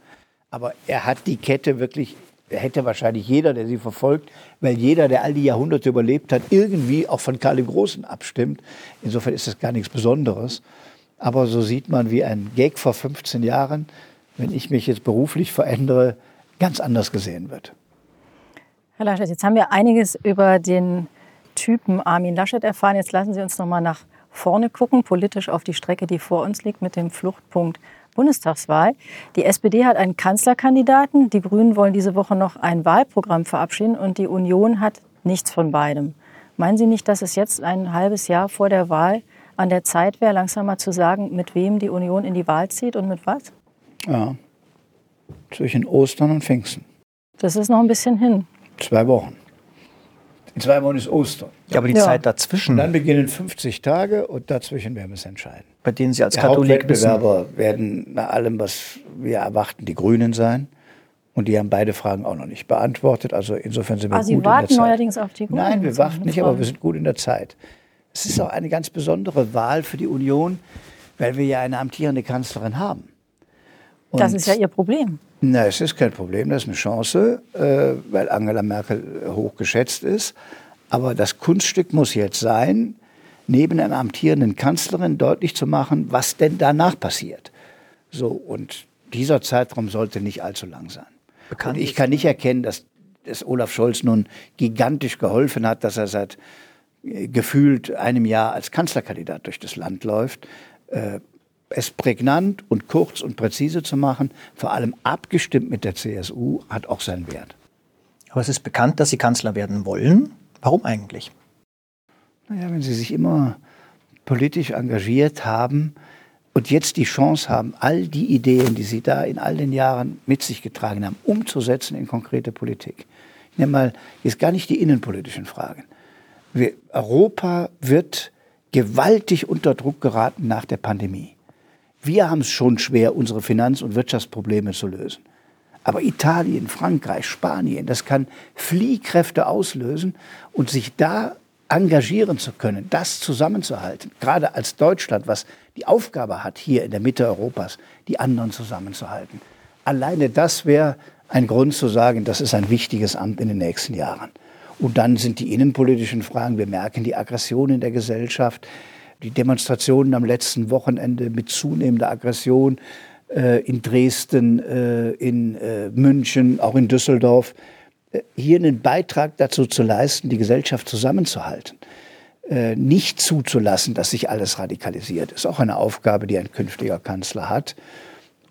Speaker 3: Aber er hat die Kette wirklich, hätte wahrscheinlich jeder, der sie verfolgt, weil jeder, der all die Jahrhunderte überlebt hat, irgendwie auch von Karl dem Großen abstimmt. Insofern ist das gar nichts Besonderes. Aber so sieht man, wie ein Gag vor 15 Jahren wenn ich mich jetzt beruflich verändere, ganz anders gesehen wird.
Speaker 2: Herr Laschet, jetzt haben wir einiges über den Typen Armin Laschet erfahren. Jetzt lassen Sie uns noch mal nach vorne gucken, politisch auf die Strecke, die vor uns liegt, mit dem Fluchtpunkt Bundestagswahl. Die SPD hat einen Kanzlerkandidaten, die Grünen wollen diese Woche noch ein Wahlprogramm verabschieden und die Union hat nichts von beidem. Meinen Sie nicht, dass es jetzt ein halbes Jahr vor der Wahl an der Zeit wäre, langsam mal zu sagen, mit wem die Union in die Wahl zieht und mit was?
Speaker 3: Ja. Zwischen Ostern und Pfingsten.
Speaker 2: Das ist noch ein bisschen hin.
Speaker 3: Zwei Wochen. In zwei Wochen ist Ostern.
Speaker 1: Ja, aber die ja. Zeit dazwischen.
Speaker 3: Und dann beginnen 50 Tage und dazwischen werden wir es entscheiden.
Speaker 1: Bei denen Sie als
Speaker 3: Der
Speaker 1: Katholik
Speaker 3: Hauptwettbewerber werden nach allem, was wir erwarten, die Grünen sein. Und die haben beide Fragen auch noch nicht beantwortet. Also insofern sind wir
Speaker 2: also
Speaker 3: gut
Speaker 2: Sie warten
Speaker 3: in der Zeit.
Speaker 2: neuerdings auf die Grünen.
Speaker 3: Nein, wir warten nicht, aber wir sind gut in der Zeit. Es ist auch eine ganz besondere Wahl für die Union, weil wir ja eine amtierende Kanzlerin haben.
Speaker 2: Und das ist ja Ihr Problem.
Speaker 3: Nein, es ist kein Problem, das ist eine Chance, äh, weil Angela Merkel hoch geschätzt ist. Aber das Kunststück muss jetzt sein, neben einer amtierenden Kanzlerin deutlich zu machen, was denn danach passiert. So, und dieser Zeitraum sollte nicht allzu lang sein. Bekannt und ich kann nicht erkennen, dass, dass Olaf Scholz nun gigantisch geholfen hat, dass er seit äh, gefühlt einem Jahr als Kanzlerkandidat durch das Land läuft. Äh, es prägnant und kurz und präzise zu machen, vor allem abgestimmt mit der CSU, hat auch seinen Wert.
Speaker 1: Aber es ist bekannt, dass Sie Kanzler werden wollen. Warum eigentlich?
Speaker 3: Naja, wenn Sie sich immer politisch engagiert haben und jetzt die Chance haben, all die Ideen, die Sie da in all den Jahren mit sich getragen haben, umzusetzen in konkrete Politik. Ich nehme mal jetzt gar nicht die innenpolitischen Fragen. Wir, Europa wird gewaltig unter Druck geraten nach der Pandemie. Wir haben es schon schwer, unsere Finanz- und Wirtschaftsprobleme zu lösen. Aber Italien, Frankreich, Spanien, das kann Fliehkräfte auslösen und sich da engagieren zu können, das zusammenzuhalten, gerade als Deutschland, was die Aufgabe hat, hier in der Mitte Europas, die anderen zusammenzuhalten. Alleine das wäre ein Grund zu sagen, das ist ein wichtiges Amt in den nächsten Jahren. Und dann sind die innenpolitischen Fragen, wir merken die Aggression in der Gesellschaft, die Demonstrationen am letzten Wochenende mit zunehmender Aggression äh, in Dresden, äh, in äh, München, auch in Düsseldorf. äh, hier einen Beitrag dazu zu leisten, die Gesellschaft zusammenzuhalten. Äh, nicht zuzulassen, dass sich alles radikalisiert, ist auch eine Aufgabe, die ein künftiger Kanzler hat.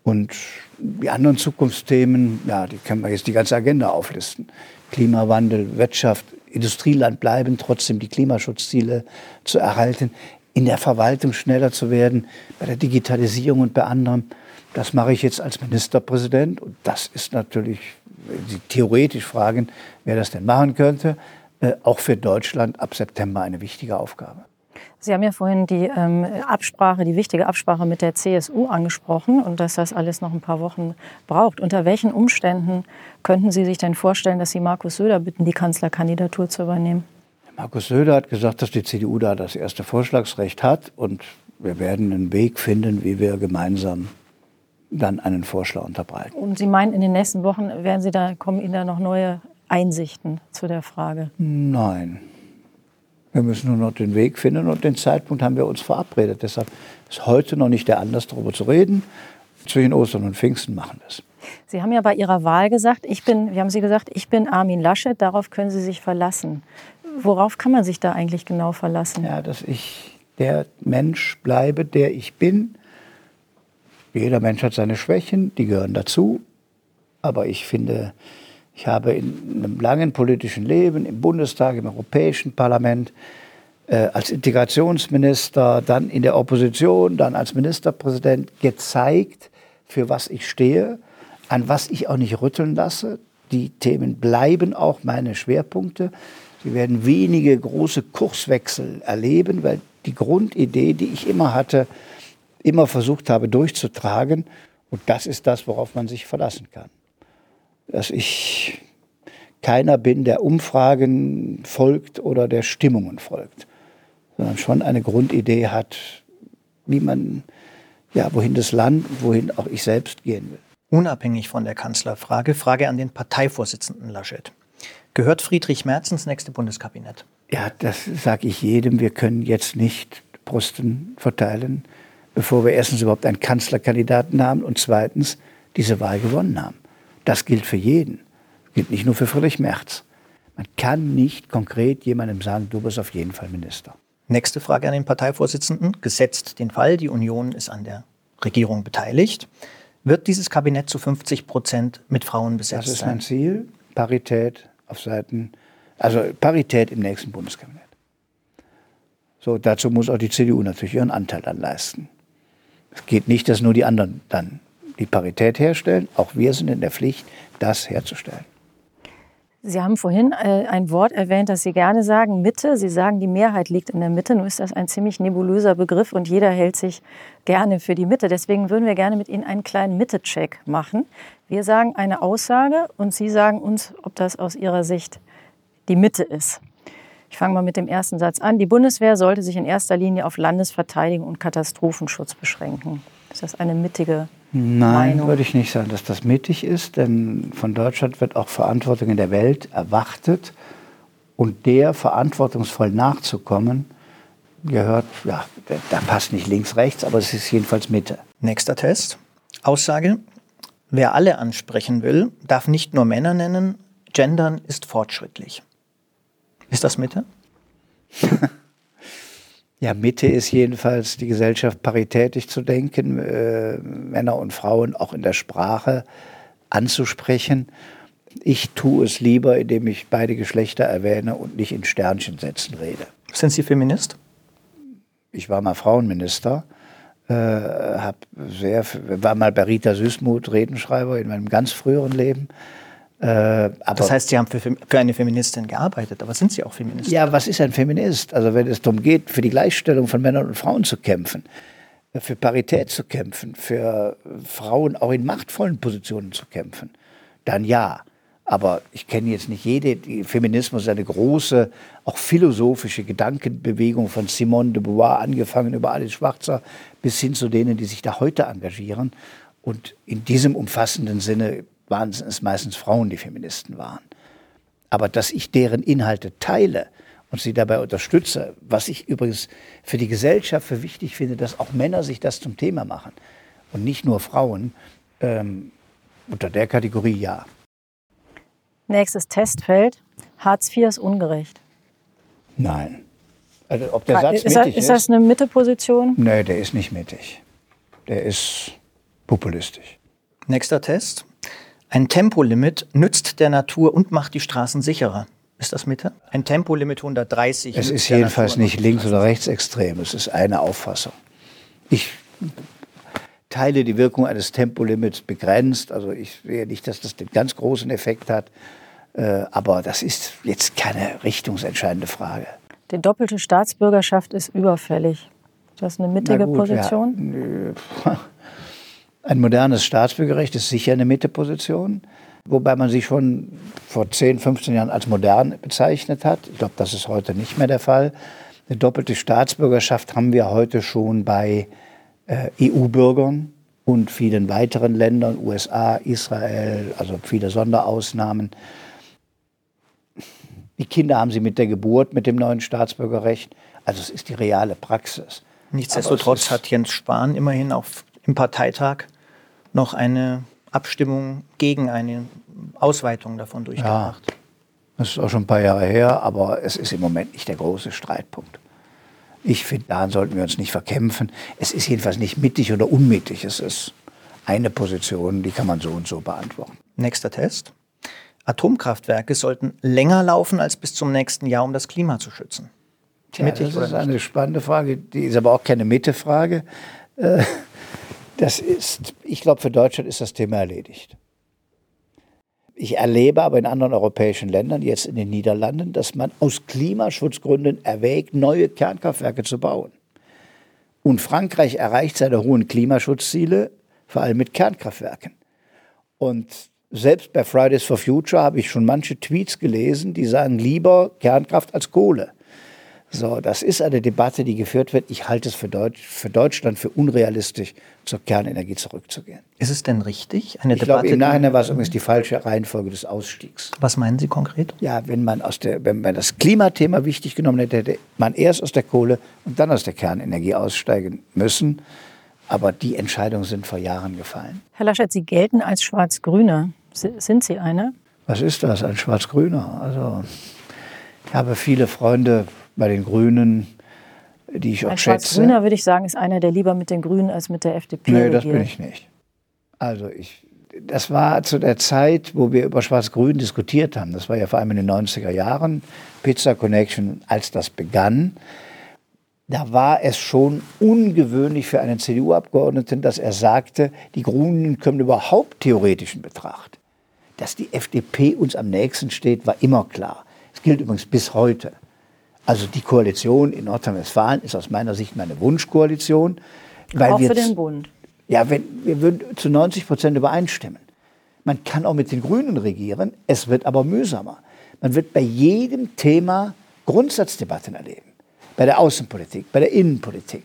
Speaker 3: Und die anderen Zukunftsthemen, ja, die können wir jetzt die ganze Agenda auflisten. Klimawandel, Wirtschaft, Industrieland bleiben, trotzdem die Klimaschutzziele zu erhalten, in der Verwaltung schneller zu werden, bei der Digitalisierung und bei anderem. Das mache ich jetzt als Ministerpräsident und das ist natürlich, wenn Sie theoretisch fragen, wer das denn machen könnte, äh, auch für Deutschland ab September eine wichtige Aufgabe.
Speaker 2: Sie haben ja vorhin die ähm, Absprache, die wichtige Absprache mit der CSU angesprochen und dass das alles noch ein paar Wochen braucht. Unter welchen Umständen könnten Sie sich denn vorstellen, dass Sie Markus Söder bitten, die Kanzlerkandidatur zu übernehmen?
Speaker 3: Markus Söder hat gesagt, dass die CDU da das erste Vorschlagsrecht hat und wir werden einen Weg finden, wie wir gemeinsam dann einen Vorschlag unterbreiten.
Speaker 2: Und Sie meinen, in den nächsten Wochen werden Sie da, kommen Ihnen da noch neue Einsichten zu der Frage?
Speaker 3: Nein. Wir müssen nur noch den Weg finden und den Zeitpunkt haben wir uns verabredet. Deshalb ist heute noch nicht der Anlass, darüber zu reden. Zwischen Ostern und Pfingsten machen wir es.
Speaker 2: Sie haben ja bei Ihrer Wahl gesagt, ich bin, wie haben Sie gesagt, ich bin Armin Laschet, darauf können Sie sich verlassen. Worauf kann man sich da eigentlich genau verlassen?
Speaker 3: Ja, dass ich der Mensch bleibe, der ich bin. Jeder Mensch hat seine Schwächen, die gehören dazu. Aber ich finde, ich habe in einem langen politischen Leben im Bundestag, im Europäischen Parlament, äh, als Integrationsminister, dann in der Opposition, dann als Ministerpräsident gezeigt, für was ich stehe, an was ich auch nicht rütteln lasse. Die Themen bleiben auch meine Schwerpunkte. Sie werden wenige große Kurswechsel erleben, weil die Grundidee, die ich immer hatte, immer versucht habe durchzutragen. Und das ist das, worauf man sich verlassen kann dass ich keiner bin, der Umfragen folgt oder der Stimmungen folgt, sondern schon eine Grundidee hat, wie man, ja, wohin das Land, wohin auch ich selbst gehen will.
Speaker 1: Unabhängig von der Kanzlerfrage, Frage an den Parteivorsitzenden Laschet. Gehört Friedrich Merz ins nächste Bundeskabinett?
Speaker 3: Ja, das sage ich jedem. Wir können jetzt nicht Posten verteilen, bevor wir erstens überhaupt einen Kanzlerkandidaten haben und zweitens diese Wahl gewonnen haben. Das gilt für jeden. Das gilt nicht nur für Friedrich Merz. Man kann nicht konkret jemandem sagen, du bist auf jeden Fall Minister.
Speaker 1: Nächste Frage an den Parteivorsitzenden. Gesetzt den Fall, die Union ist an der Regierung beteiligt. Wird dieses Kabinett zu 50 Prozent mit Frauen besetzt sein?
Speaker 3: Das ist mein Ziel. Parität auf Seiten, also Parität im nächsten Bundeskabinett. So, dazu muss auch die CDU natürlich ihren Anteil dann leisten. Es geht nicht, dass nur die anderen dann die Parität herstellen. Auch wir sind in der Pflicht, das herzustellen.
Speaker 2: Sie haben vorhin äh, ein Wort erwähnt, das Sie gerne sagen, Mitte. Sie sagen, die Mehrheit liegt in der Mitte. Nun ist das ein ziemlich nebulöser Begriff und jeder hält sich gerne für die Mitte. Deswegen würden wir gerne mit Ihnen einen kleinen Mitte-Check machen. Wir sagen eine Aussage und Sie sagen uns, ob das aus Ihrer Sicht die Mitte ist. Ich fange mal mit dem ersten Satz an. Die Bundeswehr sollte sich in erster Linie auf Landesverteidigung und Katastrophenschutz beschränken. Ist das eine mittige
Speaker 3: Nein,
Speaker 2: Meinung?
Speaker 3: würde ich nicht sagen, dass das mittig ist, denn von Deutschland wird auch Verantwortung in der Welt erwartet und der verantwortungsvoll nachzukommen, gehört, ja, da passt nicht links, rechts, aber es ist jedenfalls Mitte.
Speaker 1: Nächster Test. Aussage. Wer alle ansprechen will, darf nicht nur Männer nennen. Gendern ist fortschrittlich. Ist das Mitte?
Speaker 3: Ja, Mitte ist jedenfalls die Gesellschaft paritätisch zu denken, äh, Männer und Frauen auch in der Sprache anzusprechen. Ich tue es lieber, indem ich beide Geschlechter erwähne und nicht in Sternchensätzen rede.
Speaker 1: Sind Sie Feminist?
Speaker 3: Ich war mal Frauenminister, äh, hab sehr, war mal bei Rita Süßmuth Redenschreiber in meinem ganz früheren Leben.
Speaker 1: Äh, das heißt, Sie haben für, für, eine Feministin gearbeitet, aber sind Sie auch Feministin?
Speaker 3: Ja, was ist ein Feminist? Also wenn es darum geht, für die Gleichstellung von Männern und Frauen zu kämpfen, für Parität zu kämpfen, für Frauen auch in machtvollen Positionen zu kämpfen, dann ja. Aber ich kenne jetzt nicht jede. Feminismus ist eine große, auch philosophische Gedankenbewegung von Simone de Beauvoir, angefangen über Alice Schwarzer bis hin zu denen, die sich da heute engagieren. Und in diesem umfassenden Sinne waren es meistens Frauen, die Feministen waren. Aber dass ich deren Inhalte teile und sie dabei unterstütze, was ich übrigens für die Gesellschaft für wichtig finde, dass auch Männer sich das zum Thema machen und nicht nur Frauen, ähm, unter der Kategorie ja.
Speaker 2: Nächstes Testfeld. Hartz IV ist ungerecht.
Speaker 3: Nein. Also ob der Satz
Speaker 2: ist, das,
Speaker 3: mittig
Speaker 2: ist das eine Mitteposition?
Speaker 3: Nee, der ist nicht mittig. Der ist populistisch.
Speaker 1: Nächster Test. Ein Tempolimit nützt der Natur und macht die Straßen sicherer. Ist das Mitte? Ein Tempolimit 130.
Speaker 3: Es ist jedenfalls
Speaker 1: Natur
Speaker 3: nicht links- oder rechtsextrem. Es ist eine Auffassung. Ich teile die Wirkung eines Tempolimits begrenzt. Also ich sehe nicht, dass das den ganz großen Effekt hat. Äh, Aber das ist jetzt keine richtungsentscheidende Frage.
Speaker 2: Die doppelte Staatsbürgerschaft ist überfällig. Ist das eine mittige
Speaker 3: gut,
Speaker 2: Position?
Speaker 3: Ja, ein modernes Staatsbürgerrecht ist sicher eine Mitteposition, wobei man sich schon vor 10, 15 Jahren als modern bezeichnet hat. Ich glaube, das ist heute nicht mehr der Fall. Eine doppelte Staatsbürgerschaft haben wir heute schon bei äh, EU-Bürgern und vielen weiteren Ländern, USA, Israel, also viele Sonderausnahmen. Die Kinder haben sie mit der Geburt, mit dem neuen Staatsbürgerrecht. Also es ist die reale Praxis.
Speaker 1: Nichtsdestotrotz hat Jens Spahn immerhin auf, im Parteitag noch eine Abstimmung gegen eine Ausweitung davon durchgebracht.
Speaker 3: Das ist auch schon ein paar Jahre her, aber es ist im Moment nicht der große Streitpunkt. Ich finde, daran sollten wir uns nicht verkämpfen. Es ist jedenfalls nicht mittig oder unmittig. Es ist eine Position, die kann man so und so beantworten.
Speaker 1: Nächster Test. Atomkraftwerke sollten länger laufen als bis zum nächsten Jahr, um das Klima zu schützen.
Speaker 3: Tja,
Speaker 1: Mittig
Speaker 3: das ist eine spannende Frage. Die ist aber auch keine Mitte-Frage. Äh, Das ist, ich glaube, für Deutschland ist das Thema erledigt. Ich erlebe aber in anderen europäischen Ländern, jetzt in den Niederlanden, dass man aus Klimaschutzgründen erwägt, neue Kernkraftwerke zu bauen. Und Frankreich erreicht seine hohen Klimaschutzziele vor allem mit Kernkraftwerken. Und selbst bei Fridays for Future habe ich schon manche Tweets gelesen, die sagen lieber Kernkraft als Kohle. So, das ist eine Debatte, die geführt wird. Ich halte es für, Deutsch, für Deutschland für unrealistisch, zur Kernenergie zurückzugehen.
Speaker 1: Ist es denn richtig? Eine
Speaker 3: Ich glaube, im
Speaker 1: die-
Speaker 3: Nachhinein war es übrigens die falsche Reihenfolge des Ausstiegs.
Speaker 1: Was meinen Sie konkret?
Speaker 3: Ja, wenn man, aus der, wenn man das Klimathema wichtig genommen hätte, hätte man erst aus der Kohle und dann aus der Kernenergie aussteigen müssen. Aber die Entscheidungen sind vor Jahren gefallen.
Speaker 2: Herr Laschet, Sie gelten als Schwarz-Grüne. Sind Sie eine?
Speaker 3: Was ist das, ein Schwarz-Grüner? Also, ich habe viele Freunde bei den Grünen, die ich auch
Speaker 2: Ein
Speaker 3: schätze.
Speaker 2: Schwarz-Grüner, würde ich sagen, ist einer, der lieber mit den Grünen als mit der FDP
Speaker 3: Nee, das
Speaker 2: regiert.
Speaker 3: bin ich nicht. Also ich, das war zu der Zeit, wo wir über Schwarz-Grün diskutiert haben. Das war ja vor allem in den 90er Jahren, Pizza Connection, als das begann. Da war es schon ungewöhnlich für einen CDU-Abgeordneten, dass er sagte, die Grünen kommen überhaupt theoretisch in Betracht. Dass die FDP uns am nächsten steht, war immer klar. Es gilt übrigens bis heute. Also die Koalition in Nordrhein-Westfalen ist aus meiner Sicht meine Wunschkoalition. Weil
Speaker 2: Auch
Speaker 3: wir
Speaker 2: für den Bund.
Speaker 3: ja, wenn, wir würden zu 90 Prozent übereinstimmen. Man kann auch mit den Grünen regieren, es wird aber mühsamer. Man wird bei jedem Thema Grundsatzdebatten erleben. Bei der Außenpolitik, bei der Innenpolitik,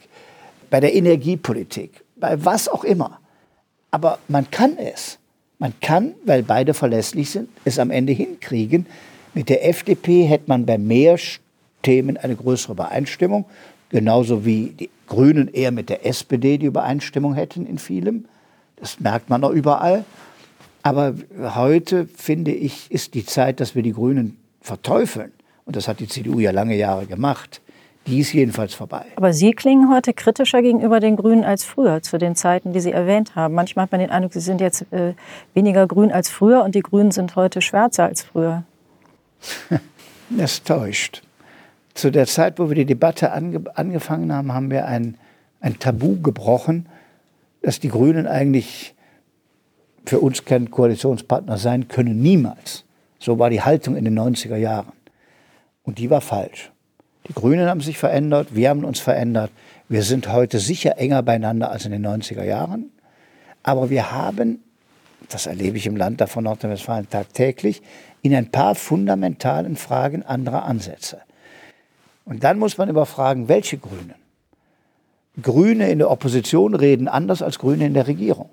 Speaker 3: bei der Energiepolitik, bei was auch immer. Aber man kann es. Man kann, weil beide verlässlich sind, es am Ende hinkriegen. Mit der FDP hätte man bei mehr Themen eine größere Übereinstimmung, genauso wie die Grünen eher mit der SPD die Übereinstimmung hätten in vielem. Das merkt man auch überall. Aber heute, finde ich, ist die Zeit, dass wir die Grünen verteufeln. Und das hat die CDU ja lange Jahre gemacht. Die ist jedenfalls vorbei.
Speaker 2: Aber Sie klingen heute kritischer gegenüber den Grünen als früher, zu den Zeiten, die Sie erwähnt haben. Manchmal hat man den Eindruck, Sie sind jetzt äh, weniger grün als früher und die Grünen sind heute schwärzer als früher.
Speaker 3: Das täuscht. Zu der Zeit, wo wir die Debatte ange angefangen haben, haben wir ein, ein Tabu gebrochen, dass die Grünen eigentlich für uns kein Koalitionspartner sein können, niemals. So war die Haltung in den 90er Jahren. Und die war falsch. Die Grünen haben sich verändert, wir haben uns verändert. Wir sind heute sicher enger beieinander als in den 90er Jahren. Aber wir haben, das erlebe ich im Land davon Nordrhein-Westfalen tagtäglich, in ein paar fundamentalen Fragen andere Ansätze. Und dann muss man überfragen, welche Grünen? Grüne in der Opposition reden anders als Grüne in der Regierung.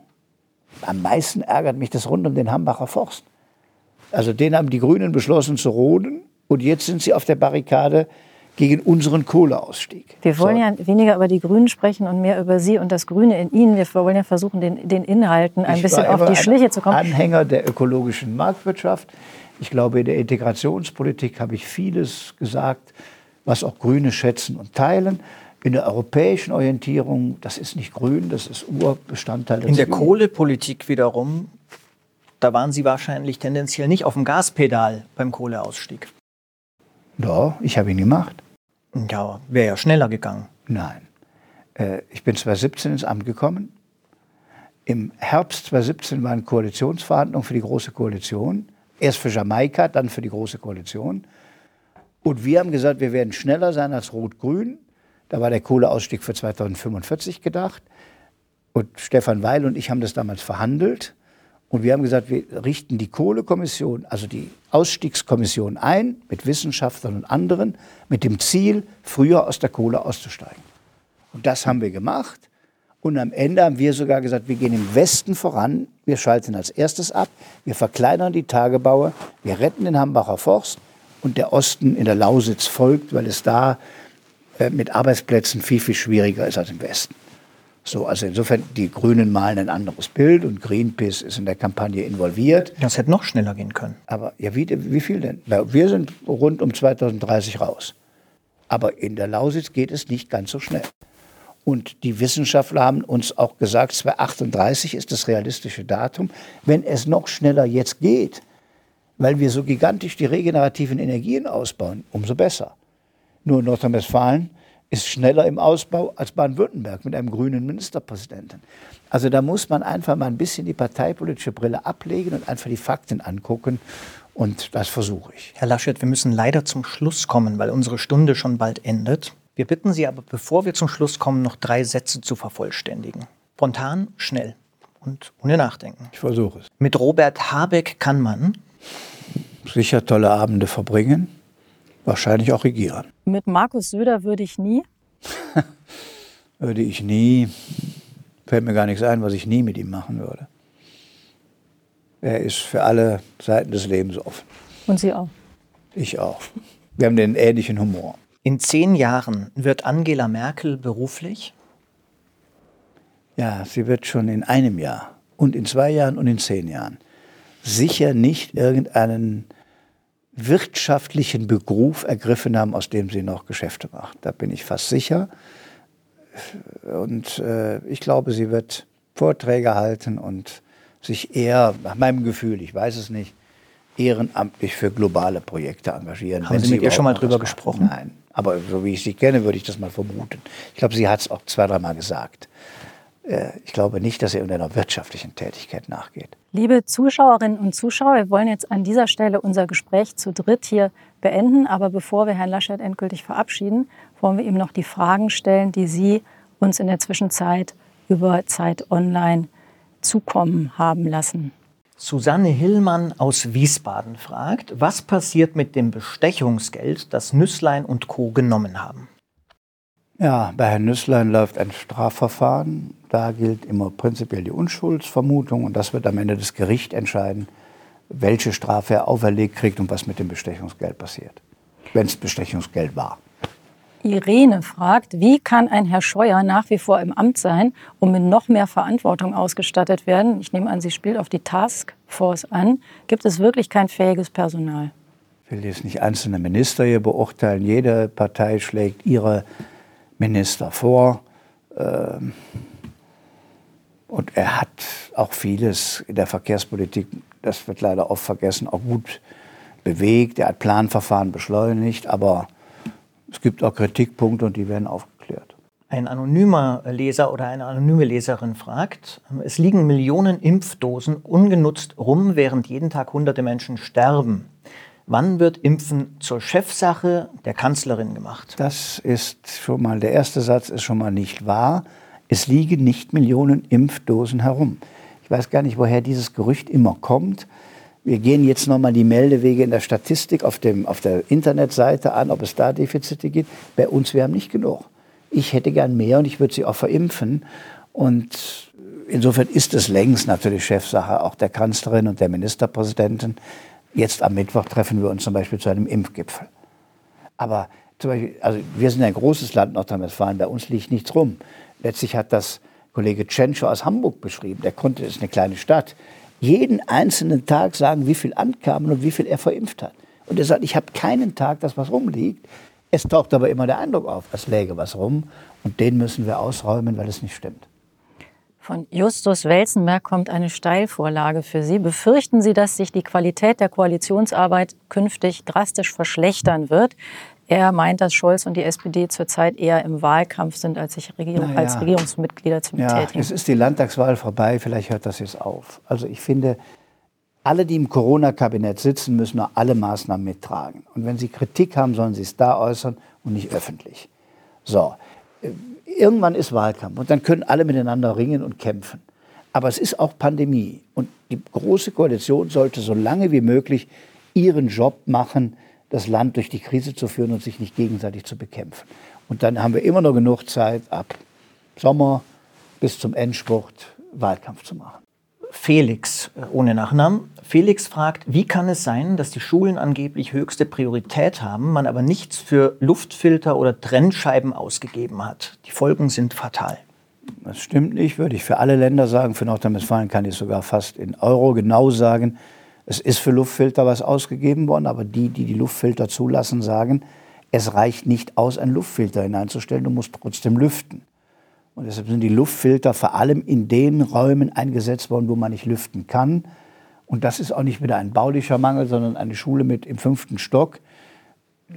Speaker 3: Am meisten ärgert mich das rund um den Hambacher Forst. Also den haben die Grünen beschlossen zu roden und jetzt sind sie auf der Barrikade gegen unseren Kohleausstieg.
Speaker 2: Wir wollen
Speaker 3: So.
Speaker 2: ja weniger über die Grünen sprechen und mehr über Sie und das Grüne in Ihnen. Wir wollen ja versuchen, den, den Inhalten ein
Speaker 3: Ich
Speaker 2: bisschen auf die Schliche zu kommen.
Speaker 3: Anhänger der ökologischen Marktwirtschaft. Ich glaube, in der Integrationspolitik habe ich vieles gesagt, was auch Grüne schätzen und teilen. In der europäischen Orientierung, das ist nicht grün, das ist Urbestandteil des
Speaker 1: In der. Kohlepolitik wiederum, da waren Sie wahrscheinlich tendenziell nicht auf dem Gaspedal beim Kohleausstieg.
Speaker 3: Doch, ich habe ihn gemacht.
Speaker 1: Ja, wäre ja schneller gegangen.
Speaker 3: Nein. Äh, Ich bin 2017 ins Amt gekommen. Im Herbst 2017 waren Koalitionsverhandlungen für die Große Koalition. Erst für Jamaika, dann für die Große Koalition. Und wir haben gesagt, wir werden schneller sein als Rot-Grün. Da war der Kohleausstieg für 2045 gedacht. Und Stefan Weil und ich haben das damals verhandelt. Und wir haben gesagt, wir richten die Kohlekommission, also die Ausstiegskommission ein, mit Wissenschaftlern und anderen, mit dem Ziel, früher aus der Kohle auszusteigen. Und das haben wir gemacht. Und am Ende haben wir sogar gesagt, wir gehen im Westen voran. Wir schalten als erstes ab. Wir verkleinern die Tagebaue. Wir retten den Hambacher Forst. Und der Osten in der Lausitz folgt, weil es da äh, mit Arbeitsplätzen viel, viel schwieriger ist als im Westen. So, also insofern, die Grünen malen ein anderes Bild und Greenpeace ist in der Kampagne involviert.
Speaker 1: Das hätte noch schneller gehen können.
Speaker 3: Aber ja, wie, wie viel denn? Na, wir sind rund um 2030 raus. Aber in der Lausitz geht es nicht ganz so schnell. Und die Wissenschaftler haben uns auch gesagt, 2038 ist das realistische Datum. Wenn es noch schneller jetzt geht, weil wir so gigantisch die regenerativen Energien ausbauen, umso besser. Nur Nordrhein-Westfalen ist schneller im Ausbau als Baden-Württemberg mit einem grünen Ministerpräsidenten. Also da muss man einfach mal ein bisschen die parteipolitische Brille ablegen und einfach die Fakten angucken. Und das versuche ich.
Speaker 1: Herr Laschet, wir müssen leider zum Schluss kommen, weil unsere Stunde schon bald endet. Wir bitten Sie aber, bevor wir zum Schluss kommen, noch drei Sätze zu vervollständigen. Spontan, schnell und ohne Nachdenken.
Speaker 3: Ich versuche es.
Speaker 1: Mit Robert Habeck kann man
Speaker 3: Sicher tolle Abende verbringen, wahrscheinlich auch regieren.
Speaker 2: Mit Markus Söder würde ich nie.
Speaker 3: Würde ich nie, fällt mir gar nichts ein, was ich nie mit ihm machen würde. Er ist für alle Seiten des Lebens offen.
Speaker 2: Und Sie auch.
Speaker 3: Ich auch. Wir haben den ähnlichen Humor.
Speaker 1: in zehn Jahren wird Angela Merkel beruflich
Speaker 3: Ja, sie wird schon in einem Jahr und in zwei Jahren und in zehn Jahren sicher nicht irgendeinen wirtschaftlichen Beruf ergriffen haben, aus dem sie noch Geschäfte macht. Da bin ich fast sicher. Und äh, ich glaube, sie wird Vorträge halten und sich eher, nach meinem Gefühl, ich weiß es nicht, ehrenamtlich für globale Projekte engagieren.
Speaker 1: Haben
Speaker 3: wenn
Speaker 1: Sie mit ihr schon mal drüber gesprochen?
Speaker 3: Nein, aber so wie ich sie kenne, würde ich das mal vermuten. Ich glaube, sie hat es auch zwei, dreimal gesagt. Äh, Ich glaube nicht, dass sie irgendeiner wirtschaftlichen Tätigkeit nachgeht.
Speaker 2: Liebe Zuschauerinnen und Zuschauer, wir wollen jetzt an dieser Stelle unser Gespräch zu dritt hier beenden. Aber bevor wir Herrn Laschet endgültig verabschieden, wollen wir ihm noch die Fragen stellen, die Sie uns in der Zwischenzeit über Zeit Online zukommen haben lassen.
Speaker 1: Susanne Hillmann aus Wiesbaden fragt, was passiert mit dem Bestechungsgeld, das Nüsslein und Co. genommen haben?
Speaker 3: Ja, bei Herrn Nüsslein läuft ein Strafverfahren. Da gilt immer prinzipiell die Unschuldsvermutung und das wird am Ende das Gericht entscheiden, welche Strafe er auferlegt kriegt und was mit dem Bestechungsgeld passiert. Wenn es Bestechungsgeld war.
Speaker 2: Irene fragt, wie kann ein Herr Scheuer nach wie vor im Amt sein und mit noch mehr Verantwortung ausgestattet werden? Ich nehme an, sie spielt auf die Taskforce an. Gibt es wirklich kein fähiges Personal?
Speaker 3: Ich will jetzt nicht einzelne Minister hier beurteilen. Jede Partei schlägt ihre Minister vor. Ähm, Und er hat auch vieles in der Verkehrspolitik, das wird leider oft vergessen, auch gut bewegt. Er hat Planverfahren beschleunigt, aber es gibt auch Kritikpunkte und die werden aufgeklärt.
Speaker 1: Ein anonymer Leser oder eine anonyme Leserin fragt, es liegen Millionen Impfdosen ungenutzt rum, während jeden Tag hunderte Menschen sterben. Wann wird Impfen zur Chefsache der Kanzlerin gemacht?
Speaker 3: Das ist schon mal, der erste Satz ist schon mal nicht wahr. Es liegen nicht Millionen Impfdosen herum. Ich weiß gar nicht, woher dieses Gerücht immer kommt. Wir gehen jetzt nochmal die Meldewege in der Statistik auf, dem, auf der Internetseite an, ob es da Defizite gibt. Bei uns, wir haben nicht genug. Ich hätte gern mehr und ich würde sie auch verimpfen. Und insofern ist es längst natürlich Chefsache auch der Kanzlerin und der Ministerpräsidentin. Jetzt am Mittwoch treffen wir uns zum Beispiel zu einem Impfgipfel. Aber Beispiel, also wir sind ein großes Land Nordrhein-Westfalen, bei uns liegt nichts rum. Letztlich hat das Kollege Tschentscher aus Hamburg beschrieben. Der konnte, ist eine kleine Stadt, jeden einzelnen Tag sagen, wie viel ankamen und wie viel er verimpft hat. Und er sagt, ich habe keinen Tag, dass was rumliegt. Es taucht aber immer der Eindruck auf, es läge was rum. Und den müssen wir ausräumen, weil es nicht stimmt.
Speaker 2: Von Justus Welzenberg kommt eine Steilvorlage für Sie. Befürchten Sie, dass sich die Qualität der Koalitionsarbeit künftig drastisch verschlechtern wird? Er meint, dass Scholz und die SPD zurzeit eher im Wahlkampf sind, als sich Regierung, naja. als Regierungsmitglieder zu betätigen.
Speaker 3: Ja, es ist die Landtagswahl vorbei, vielleicht hört das jetzt auf. Also ich finde, alle, die im Corona-Kabinett sitzen, müssen auch alle Maßnahmen mittragen. Und wenn sie Kritik haben, sollen sie es da äußern und nicht öffentlich. So, irgendwann ist Wahlkampf und dann können alle miteinander ringen und kämpfen. Aber es ist auch Pandemie und die Große Koalition sollte so lange wie möglich ihren Job machen, das Land durch die Krise zu führen und sich nicht gegenseitig zu bekämpfen. Und dann haben wir immer noch genug Zeit, ab Sommer bis zum Endspurt Wahlkampf zu machen.
Speaker 1: Felix äh, ohne Nachnamen. Felix fragt, wie kann es sein, dass die Schulen angeblich höchste Priorität haben, man aber nichts für Luftfilter oder Trennscheiben ausgegeben hat? Die Folgen sind fatal.
Speaker 3: Das stimmt nicht, würde ich für alle Länder sagen. Für Nordrhein-Westfalen kann ich sogar fast in Euro genau sagen. Es ist für Luftfilter was ausgegeben worden, aber die, die die Luftfilter zulassen, sagen, es reicht nicht aus, einen Luftfilter hineinzustellen, du musst trotzdem lüften. Und deshalb sind die Luftfilter vor allem in den Räumen eingesetzt worden, wo man nicht lüften kann. Und das ist auch nicht wieder ein baulicher Mangel, sondern eine Schule mit im fünften Stock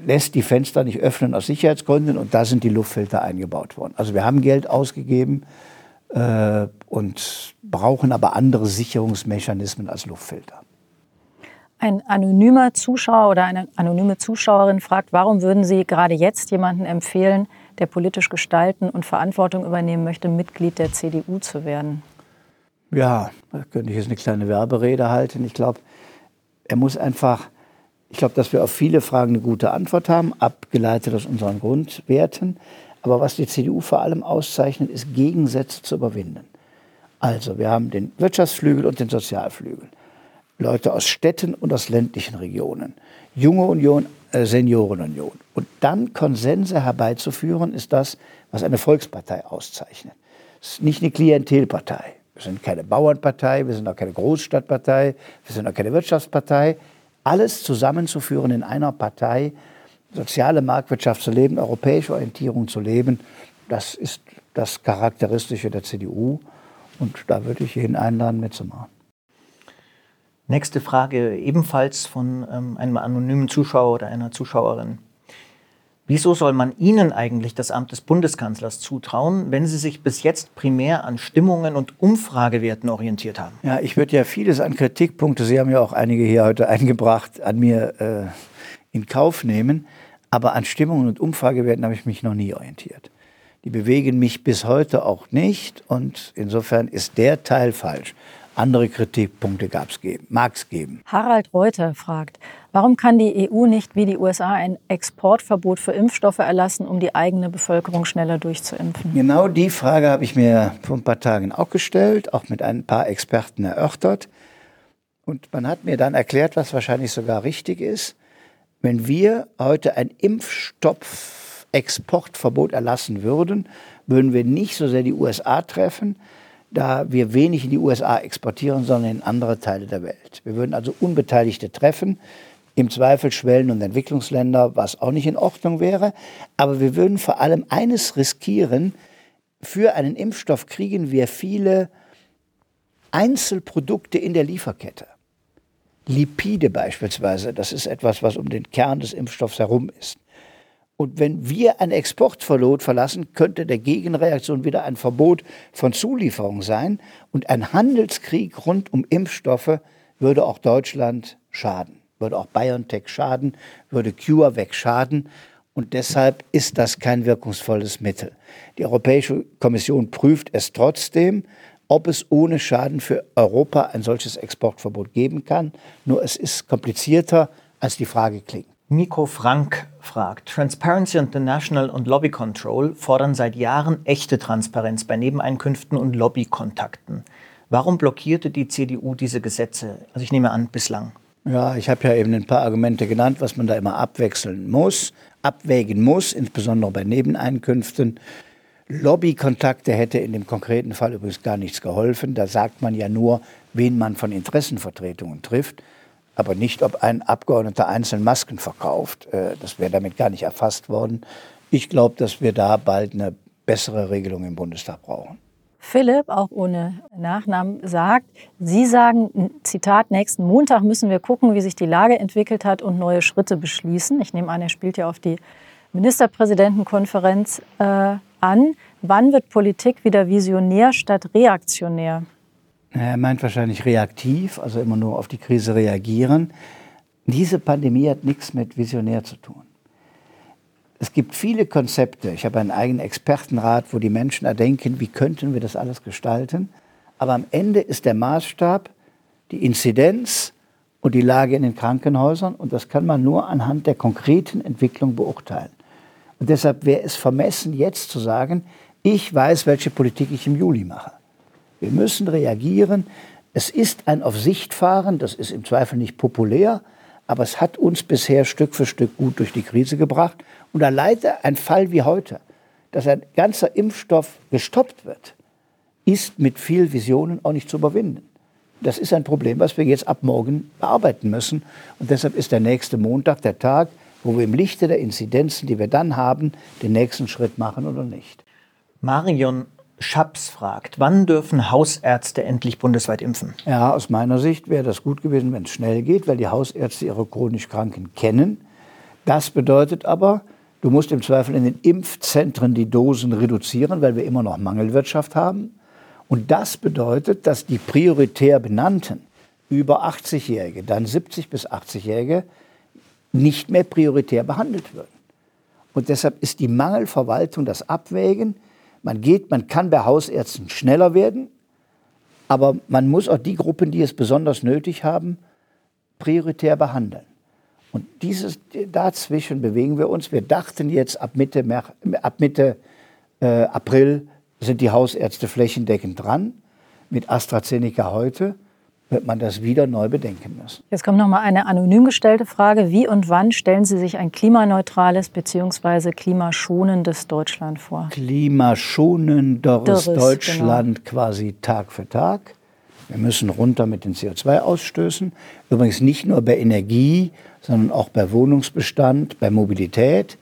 Speaker 3: lässt die Fenster nicht öffnen aus Sicherheitsgründen und da sind die Luftfilter eingebaut worden. Also wir haben Geld ausgegeben äh, und brauchen aber andere Sicherungsmechanismen als Luftfilter.
Speaker 2: Ein anonymer Zuschauer oder eine anonyme Zuschauerin fragt, warum würden Sie gerade jetzt jemanden empfehlen, der politisch gestalten und Verantwortung übernehmen möchte, Mitglied der CDU zu werden?
Speaker 3: Ja, da könnte ich jetzt eine kleine Werberede halten. Ich glaube, er muss einfach, ich glaube, dass wir auf viele Fragen eine gute Antwort haben, abgeleitet aus unseren Grundwerten. Aber was die CDU vor allem auszeichnet, ist Gegensätze zu überwinden. Also, wir haben den Wirtschaftsflügel und den Sozialflügel. Leute aus Städten und aus ländlichen Regionen. Junge Union, äh, Seniorenunion. Und dann Konsense herbeizuführen, ist das, was eine Volkspartei auszeichnet. Es ist nicht eine Klientelpartei. Wir sind keine Bauernpartei, wir sind auch keine Großstadtpartei, wir sind auch keine Wirtschaftspartei. Alles zusammenzuführen in einer Partei, soziale Marktwirtschaft zu leben, europäische Orientierung zu leben, das ist das Charakteristische der CDU. Und da würde ich jeden einladen, mitzumachen.
Speaker 1: Nächste Frage ebenfalls von ähm, einem anonymen Zuschauer oder einer Zuschauerin. Wieso soll man Ihnen eigentlich das Amt des Bundeskanzlers zutrauen, wenn Sie sich bis jetzt primär an Stimmungen und Umfragewerten orientiert haben?
Speaker 3: Ja, ich würde ja vieles an Kritikpunkte, Sie haben ja auch einige hier heute eingebracht, an mir äh, in Kauf nehmen. Aber an Stimmungen und Umfragewerten habe ich mich noch nie orientiert. Die bewegen mich bis heute auch nicht und insofern ist der Teil falsch. Andere Kritikpunkte geben, mag es geben.
Speaker 2: Harald Reuter fragt, warum kann die EU nicht wie die USA ein Exportverbot für Impfstoffe erlassen, um die eigene Bevölkerung schneller durchzuimpfen?
Speaker 3: Genau die Frage habe ich mir vor ein paar Tagen auch gestellt, auch mit ein paar Experten erörtert. Und man hat mir dann erklärt, was wahrscheinlich sogar richtig ist. Wenn wir heute ein Impfstoffexportverbot erlassen würden, würden wir nicht so sehr die USA treffen, da wir wenig in die USA exportieren, sondern in andere Teile der Welt. Wir würden also Unbeteiligte treffen, im Zweifel Schwellen- und Entwicklungsländer, was auch nicht in Ordnung wäre. Aber wir würden vor allem eines riskieren, für einen Impfstoff kriegen wir viele Einzelprodukte in der Lieferkette. Lipide beispielsweise, das ist etwas, was um den Kern des Impfstoffs herum ist. Und wenn wir ein Exportverbot verlassen, könnte der Gegenreaktion wieder ein Verbot von Zulieferung sein. Und ein Handelskrieg rund um Impfstoffe würde auch Deutschland schaden, würde auch BioNTech schaden, würde CureVac schaden. Und deshalb ist das kein wirkungsvolles Mittel. Die Europäische Kommission prüft es trotzdem, ob es ohne Schaden für Europa ein solches Exportverbot geben kann. Nur es ist komplizierter, als die Frage klingt.
Speaker 1: Nico Frank fragt, Transparency International und Lobby Control fordern seit Jahren echte Transparenz bei Nebeneinkünften und Lobbykontakten. Warum blockierte die CDU diese Gesetze? Also ich nehme an, bislang.
Speaker 3: Ja, ich habe ja eben ein paar Argumente genannt, was man da immer abwechseln muss. abwägen muss, insbesondere bei Nebeneinkünften. Lobbykontakte hätte in dem konkreten Fall übrigens gar nichts geholfen. Da sagt man ja nur, wen man von Interessenvertretungen trifft, aber nicht, ob ein Abgeordneter einzeln Masken verkauft. Äh, das wäre damit gar nicht erfasst worden. Ich glaube, dass wir da bald eine bessere Regelung im Bundestag brauchen.
Speaker 2: Philipp, auch ohne Nachnamen, sagt, Sie sagen, Zitat, nächsten Montag müssen wir gucken, wie sich die Lage entwickelt hat und neue Schritte beschließen. Ich nehme an, er spielt ja auf die Ministerpräsidentenkonferenz äh, an. Wann wird Politik wieder visionär statt reaktionär?
Speaker 3: Er meint wahrscheinlich reaktiv, also immer nur auf die Krise reagieren. Diese Pandemie hat nichts mit visionär zu tun es gibt viele Konzepte. Ich habe einen eigenen Expertenrat, wo die Menschen erdenken, wie könnten wir das alles gestalten. Aber am Ende ist der Maßstab die Inzidenz und die Lage in den Krankenhäusern. Und das kann man nur anhand der konkreten Entwicklung beurteilen. Und deshalb wäre es vermessen, jetzt zu sagen, ich weiß, welche Politik ich im Juli mache. Wir müssen reagieren. Es ist ein Auf Sicht fahren, das ist im Zweifel nicht populär, aber es hat uns bisher Stück für Stück gut durch die Krise gebracht. Und alleine ein Fall wie heute, dass ein ganzer Impfstoff gestoppt wird, ist mit viel Visionen auch nicht zu überwinden. Das ist ein Problem, was wir jetzt ab morgen bearbeiten müssen. Und deshalb ist der nächste Montag der Tag, wo wir im Lichte der Inzidenzen, die wir dann haben, den nächsten Schritt machen oder nicht.
Speaker 1: Marion Schaps fragt, wann dürfen Hausärzte endlich bundesweit impfen?
Speaker 3: Ja, aus meiner Sicht wäre das gut gewesen, wenn es schnell geht, weil die Hausärzte ihre chronisch Kranken kennen. Das bedeutet aber, du musst im Zweifel in den Impfzentren die Dosen reduzieren, weil wir immer noch Mangelwirtschaft haben. Und das bedeutet, dass die prioritär benannten über 80-Jährige, dann 70 bis 80-Jährige, nicht mehr prioritär behandelt würden. Und deshalb ist die Mangelverwaltung das Abwägen, man geht, man kann bei Hausärzten schneller werden, aber man muss auch die Gruppen, die es besonders nötig haben, prioritär behandeln. Und dieses, dazwischen bewegen wir uns. Wir dachten jetzt ab Mitte, ab Mitte äh, April sind die Hausärzte flächendeckend dran. Mit AstraZeneca heute wird man das wieder neu bedenken müssen.
Speaker 2: Jetzt kommt noch mal eine anonym gestellte Frage. Wie und wann stellen Sie sich ein klimaneutrales bzw. klimaschonendes Deutschland vor?
Speaker 3: Klimaschonenderes genau. Deutschland genau. quasi Tag für Tag. Wir müssen runter mit den CO2-Ausstößen. Übrigens nicht nur bei Energie, sondern auch bei Wohnungsbestand, bei Mobilität.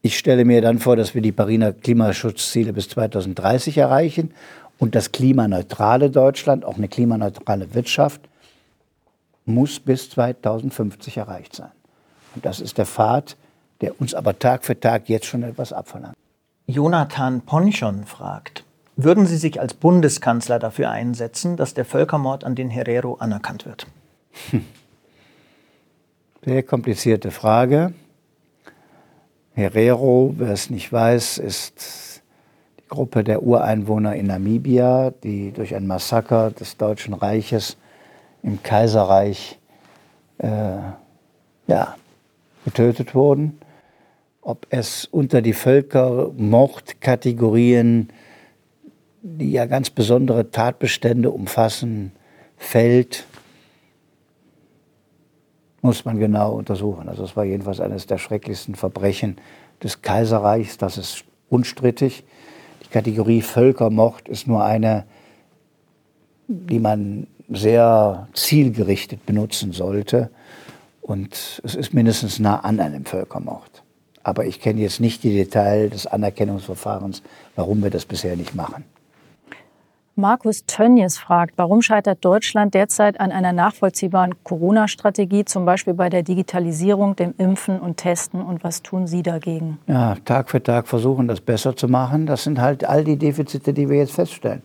Speaker 3: Ich stelle mir dann vor, dass wir die Pariser Klimaschutzziele bis 2030 erreichen und das klimaneutrale Deutschland, auch eine klimaneutrale Wirtschaft, muss bis 2050 erreicht sein. Und das ist der Pfad, der uns aber Tag für Tag jetzt schon etwas abverlangt.
Speaker 1: Jonathan Ponchon fragt, würden Sie sich als Bundeskanzler dafür einsetzen, dass der Völkermord an den Herero anerkannt wird? Hm.
Speaker 3: Sehr komplizierte Frage. Herero, wer es nicht weiß, ist Gruppe der Ureinwohner in Namibia, die durch ein Massaker des Deutschen Reiches im Kaiserreich äh, ja, getötet wurden. Ob es unter die Völkermordkategorien, die ja ganz besondere Tatbestände umfassen, fällt, muss man genau untersuchen. Also es war jedenfalls eines der schrecklichsten Verbrechen des Kaiserreichs, das ist unstrittig. Kategorie Völkermord ist nur eine, die man sehr zielgerichtet benutzen sollte. Und es ist mindestens nah an einem Völkermord. Aber ich kenne jetzt nicht die Details des Anerkennungsverfahrens, warum wir das bisher nicht machen.
Speaker 2: Markus Tönnies fragt, warum scheitert Deutschland derzeit an einer nachvollziehbaren Corona-Strategie, zum Beispiel bei der Digitalisierung, dem Impfen und Testen und was tun Sie dagegen?
Speaker 3: Ja, Tag für Tag versuchen, das besser zu machen. Das sind halt all die Defizite, die wir jetzt feststellen.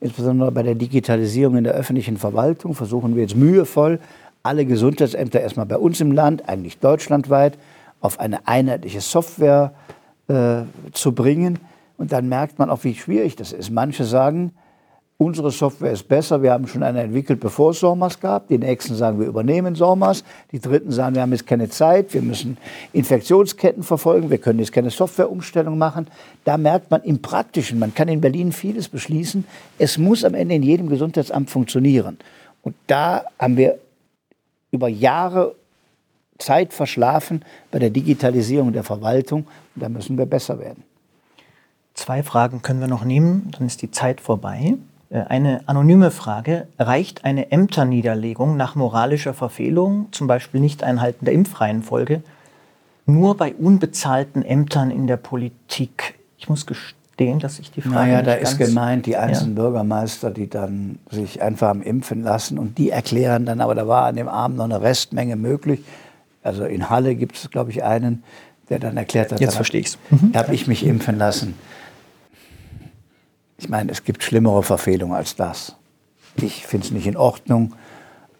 Speaker 3: Insbesondere bei der Digitalisierung in der öffentlichen Verwaltung versuchen wir jetzt mühevoll, alle Gesundheitsämter erstmal bei uns im Land, eigentlich deutschlandweit, auf eine einheitliche Software äh, zu bringen. Und dann merkt man auch, wie schwierig das ist. Manche sagen, Unsere Software ist besser, wir haben schon eine entwickelt, bevor es SORMAS gab. Die nächsten sagen, wir übernehmen SORMAS. Die dritten sagen, wir haben jetzt keine Zeit, wir müssen Infektionsketten verfolgen, wir können jetzt keine Softwareumstellung machen. Da merkt man im Praktischen, man kann in Berlin vieles beschließen, es muss am Ende in jedem Gesundheitsamt funktionieren. Und da haben wir über Jahre Zeit verschlafen bei der Digitalisierung der Verwaltung. Da müssen wir besser werden.
Speaker 1: Zwei Fragen können wir noch nehmen, dann ist die Zeit vorbei. Äh, eine anonyme Frage. Reicht eine Ämterniederlegung nach moralischer Verfehlung, zum Beispiel Nicht-Einhalten der Impfreihenfolge, nur bei unbezahlten Ämtern in der Politik? Ich muss gestehen, dass ich die Frage.
Speaker 3: Naja, da ist gemeint, die einzelnen ja. Bürgermeister, die dann sich einfach am Impfen lassen und die erklären dann, aber da war an dem Abend noch eine Restmenge möglich. Also in Halle gibt es, glaube ich, einen, der dann erklärt hat,
Speaker 1: jetzt verstehe ich's.
Speaker 3: Mhm. habe ich mich impfen lassen. Ich meine, es gibt schlimmere Verfehlungen als das. Ich finde es nicht in Ordnung,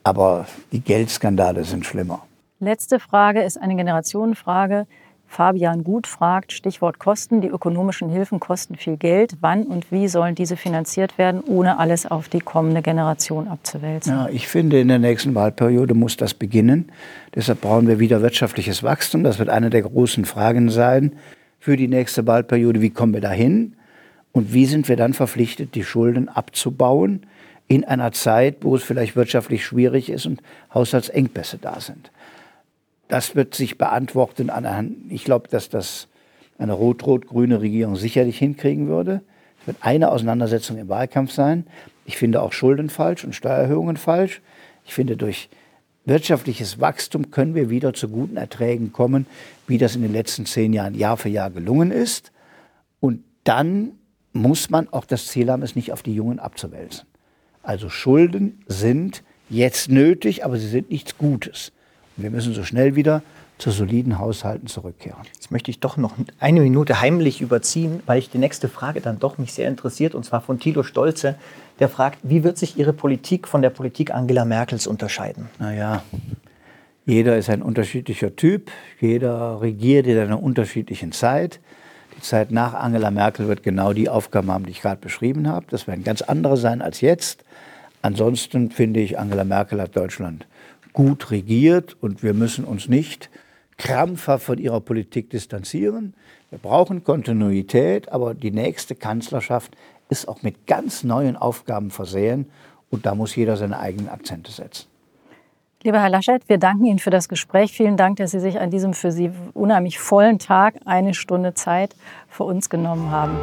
Speaker 3: aber die Geldskandale sind schlimmer.
Speaker 2: Letzte Frage ist eine Generationenfrage. Fabian Gut fragt, Stichwort Kosten, die ökonomischen Hilfen kosten viel Geld. Wann und wie sollen diese finanziert werden, ohne alles auf die kommende Generation abzuwälzen?
Speaker 3: Ja, ich finde, in der nächsten Wahlperiode muss das beginnen. Deshalb brauchen wir wieder wirtschaftliches Wachstum. Das wird eine der großen Fragen sein für die nächste Wahlperiode. Wie kommen wir dahin? Und wie sind wir dann verpflichtet, die Schulden abzubauen in einer Zeit, wo es vielleicht wirtschaftlich schwierig ist und Haushaltsengpässe da sind? Das wird sich beantworten anhand, ich glaube, dass das eine rot-rot-grüne Regierung sicherlich hinkriegen würde. Es wird eine Auseinandersetzung im Wahlkampf sein. Ich finde auch Schulden falsch und Steuererhöhungen falsch. Ich finde, durch wirtschaftliches Wachstum können wir wieder zu guten Erträgen kommen, wie das in den letzten zehn Jahren Jahr für Jahr gelungen ist. Und dann muss man auch das Ziel haben, es nicht auf die Jungen abzuwälzen. Also Schulden sind jetzt nötig, aber sie sind nichts Gutes. Und wir müssen so schnell wieder zu soliden Haushalten zurückkehren.
Speaker 1: Jetzt möchte ich doch noch eine Minute heimlich überziehen, weil ich die nächste Frage dann doch mich sehr interessiert, und zwar von Thilo Stolze, der fragt, wie wird sich Ihre Politik von der Politik Angela Merkels unterscheiden?
Speaker 3: Naja, jeder ist ein unterschiedlicher Typ, jeder regiert in einer unterschiedlichen Zeit. Zeit nach Angela Merkel wird genau die Aufgaben haben, die ich gerade beschrieben habe. Das werden ganz andere sein als jetzt. Ansonsten finde ich, Angela Merkel hat Deutschland gut regiert und wir müssen uns nicht krampfhaft von ihrer Politik distanzieren. Wir brauchen Kontinuität, aber die nächste Kanzlerschaft ist auch mit ganz neuen Aufgaben versehen und da muss jeder seine eigenen Akzente setzen.
Speaker 2: Lieber Herr Laschet, wir danken Ihnen für das Gespräch. Vielen Dank, dass Sie sich an diesem für Sie unheimlich vollen Tag eine Stunde Zeit für uns genommen haben.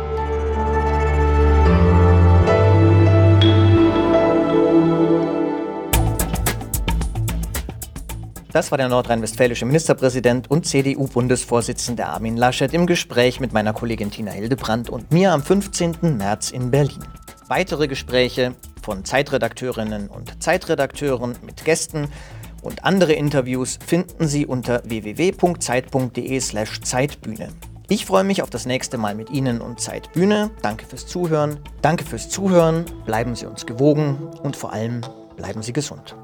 Speaker 1: Das war der nordrhein-westfälische Ministerpräsident und CDU-Bundesvorsitzende Armin Laschet im Gespräch mit meiner Kollegin Tina Hildebrandt und mir am 15. März in Berlin. Weitere Gespräche von Zeitredakteurinnen und Zeitredakteuren mit Gästen und andere Interviews finden Sie unter www.zeit.de/zeitbühne. Ich freue mich auf das nächste Mal mit Ihnen und Zeitbühne. Danke fürs Zuhören. Danke fürs Zuhören. Bleiben Sie uns gewogen und vor allem bleiben Sie gesund.